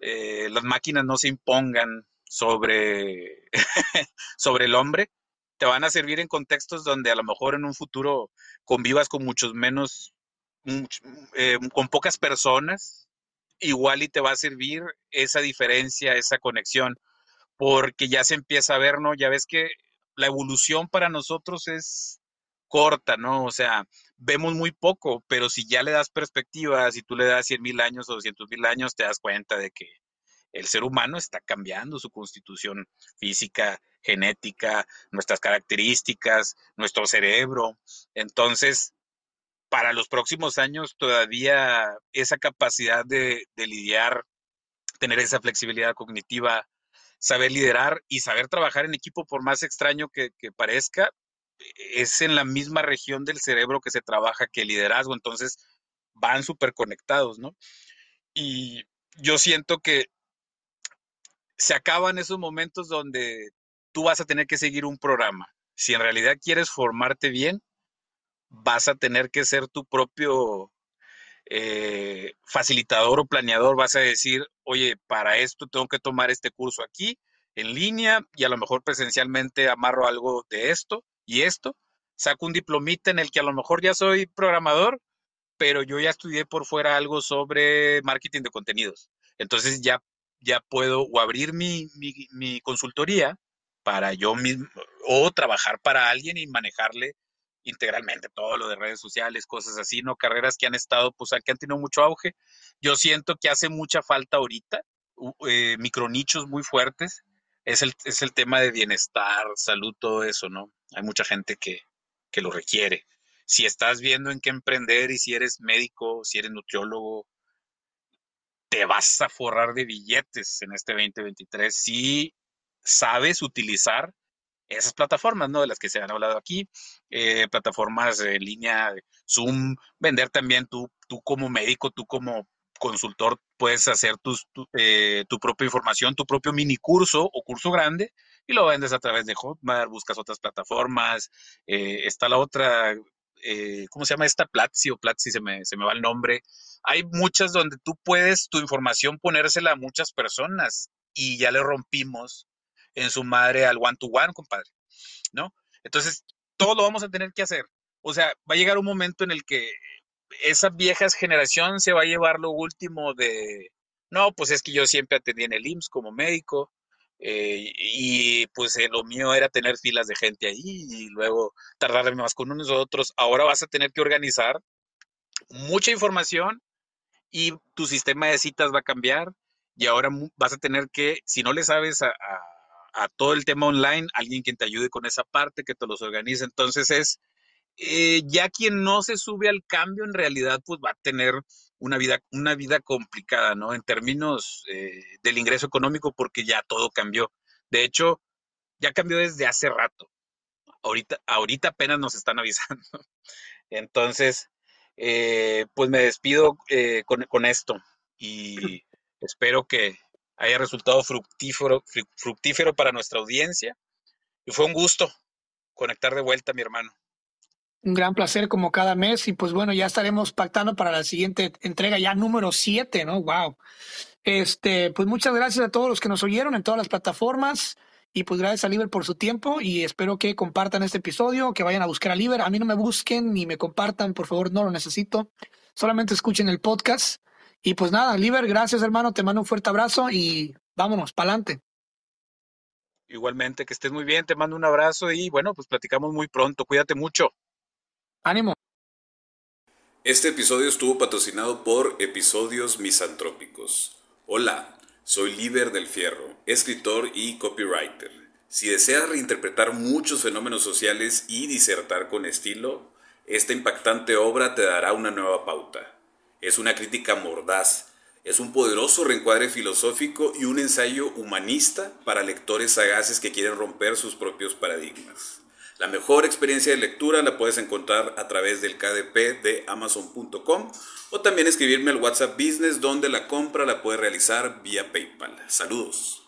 eh, las máquinas no se impongan sobre, (laughs) sobre el hombre, te van a servir en contextos donde a lo mejor en un futuro convivas con muchos menos, eh, con pocas personas, igual y te va a servir esa diferencia, esa conexión, porque ya se empieza a ver, ¿no? Ya ves que la evolución para nosotros es corta, ¿no? O sea, vemos muy poco, pero si ya le das perspectiva, si tú le das 100 mil años o 200 mil años, te das cuenta de que el ser humano está cambiando su constitución física, genética, nuestras características, nuestro cerebro. Entonces, para los próximos años todavía esa capacidad de, lidiar, tener esa flexibilidad cognitiva, saber liderar y saber trabajar en equipo, por más extraño que, que, parezca, es en la misma región del cerebro que se trabaja que el liderazgo, entonces van súper conectados, ¿no? Y yo siento que se acaban esos momentos donde tú vas a tener que seguir un programa. Si en realidad quieres formarte bien, vas a tener que ser tu propio eh, facilitador o planeador. Vas a decir, oye, para esto tengo que tomar este curso aquí, en línea, y a lo mejor presencialmente amarro algo de esto y esto. Saco un diplomita en el que a lo mejor ya soy programador, pero yo ya estudié por fuera algo sobre marketing de contenidos. Entonces ya ya puedo o abrir mi, mi, mi, consultoría para yo mismo o trabajar para alguien y manejarle integralmente todo lo de redes sociales, cosas así, ¿no? Carreras que han estado, pues, que han tenido mucho auge. Yo siento que hace mucha falta ahorita, eh, micronichos muy fuertes. Es el, es el tema de bienestar, salud, todo eso, ¿no? Hay mucha gente que, que lo requiere. Si estás viendo en qué emprender y si eres médico, si eres nutriólogo, te vas a forrar de billetes en este 2023 si sabes utilizar esas plataformas, ¿no? De las que se han hablado aquí, eh, plataformas en línea, Zoom, vender también tú, tú como médico, tú como consultor, puedes hacer tu, eh, tu propia información, tu propio mini curso o curso grande y lo vendes a través de Hotmart, buscas otras plataformas, eh, está la otra, ¿cómo se llama esta? Platzi o Platzi, se me, se me va el nombre, hay muchas donde tú puedes tu información ponérsela a muchas personas y ya le rompimos en su madre al one to one, compadre, ¿no? Entonces, todo lo vamos a tener que hacer. O sea, va a llegar un momento en el que esa vieja generación se va a llevar lo último de, no, pues es que yo siempre atendí en el IMSS como médico eh, y pues eh, lo mío era tener filas de gente ahí y luego tardarme más con unos u otros. Ahora vas a tener que organizar mucha información y tu sistema de citas va a cambiar y ahora vas a tener que, si no le sabes a, a todo el tema online, alguien quien te ayude con esa parte, que te los organice. Entonces es, eh, ya quien no se sube al cambio en realidad pues va a tener una vida, una vida complicada, ¿no? En términos eh, del ingreso económico porque ya todo cambió. De hecho, ya cambió desde hace rato. Ahorita, ahorita apenas nos están (laughs) avisando. Entonces, eh, pues me despido con, con, esto y espero que haya resultado fructífero, fructífero para nuestra audiencia. Y fue un gusto conectar de vuelta, mi hermano. Un gran placer como cada mes y pues bueno, ya estaremos pactando para la siguiente entrega ya número 7, ¿no? Wow. Este, pues muchas gracias a todos los que nos oyeron en todas las plataformas Y pues gracias a Liber por su tiempo y espero que compartan este episodio, que vayan a buscar a Liber. A mí no me busquen ni me compartan, por favor, no lo necesito. Solamente escuchen el podcast. Y pues nada, Liber, gracias hermano, te mando un fuerte abrazo y vámonos, pa'lante. Igualmente, que estés muy bien, te mando un abrazo y bueno, pues platicamos muy pronto, cuídate mucho. Ánimo. Este episodio estuvo patrocinado por Episodios Misantrópicos. Hola, soy Liber del Fierro, escritor y copywriter. Si deseas reinterpretar muchos fenómenos sociales y disertar con estilo, esta impactante obra te dará una nueva pauta. Es una crítica mordaz, es un poderoso reencuadre filosófico y un ensayo humanista para lectores sagaces que quieren romper sus propios paradigmas. La mejor experiencia de lectura la puedes encontrar a través del KDP de amazon.com o también escribirme al WhatsApp Business donde la compra la puedes realizar vía PayPal. Saludos.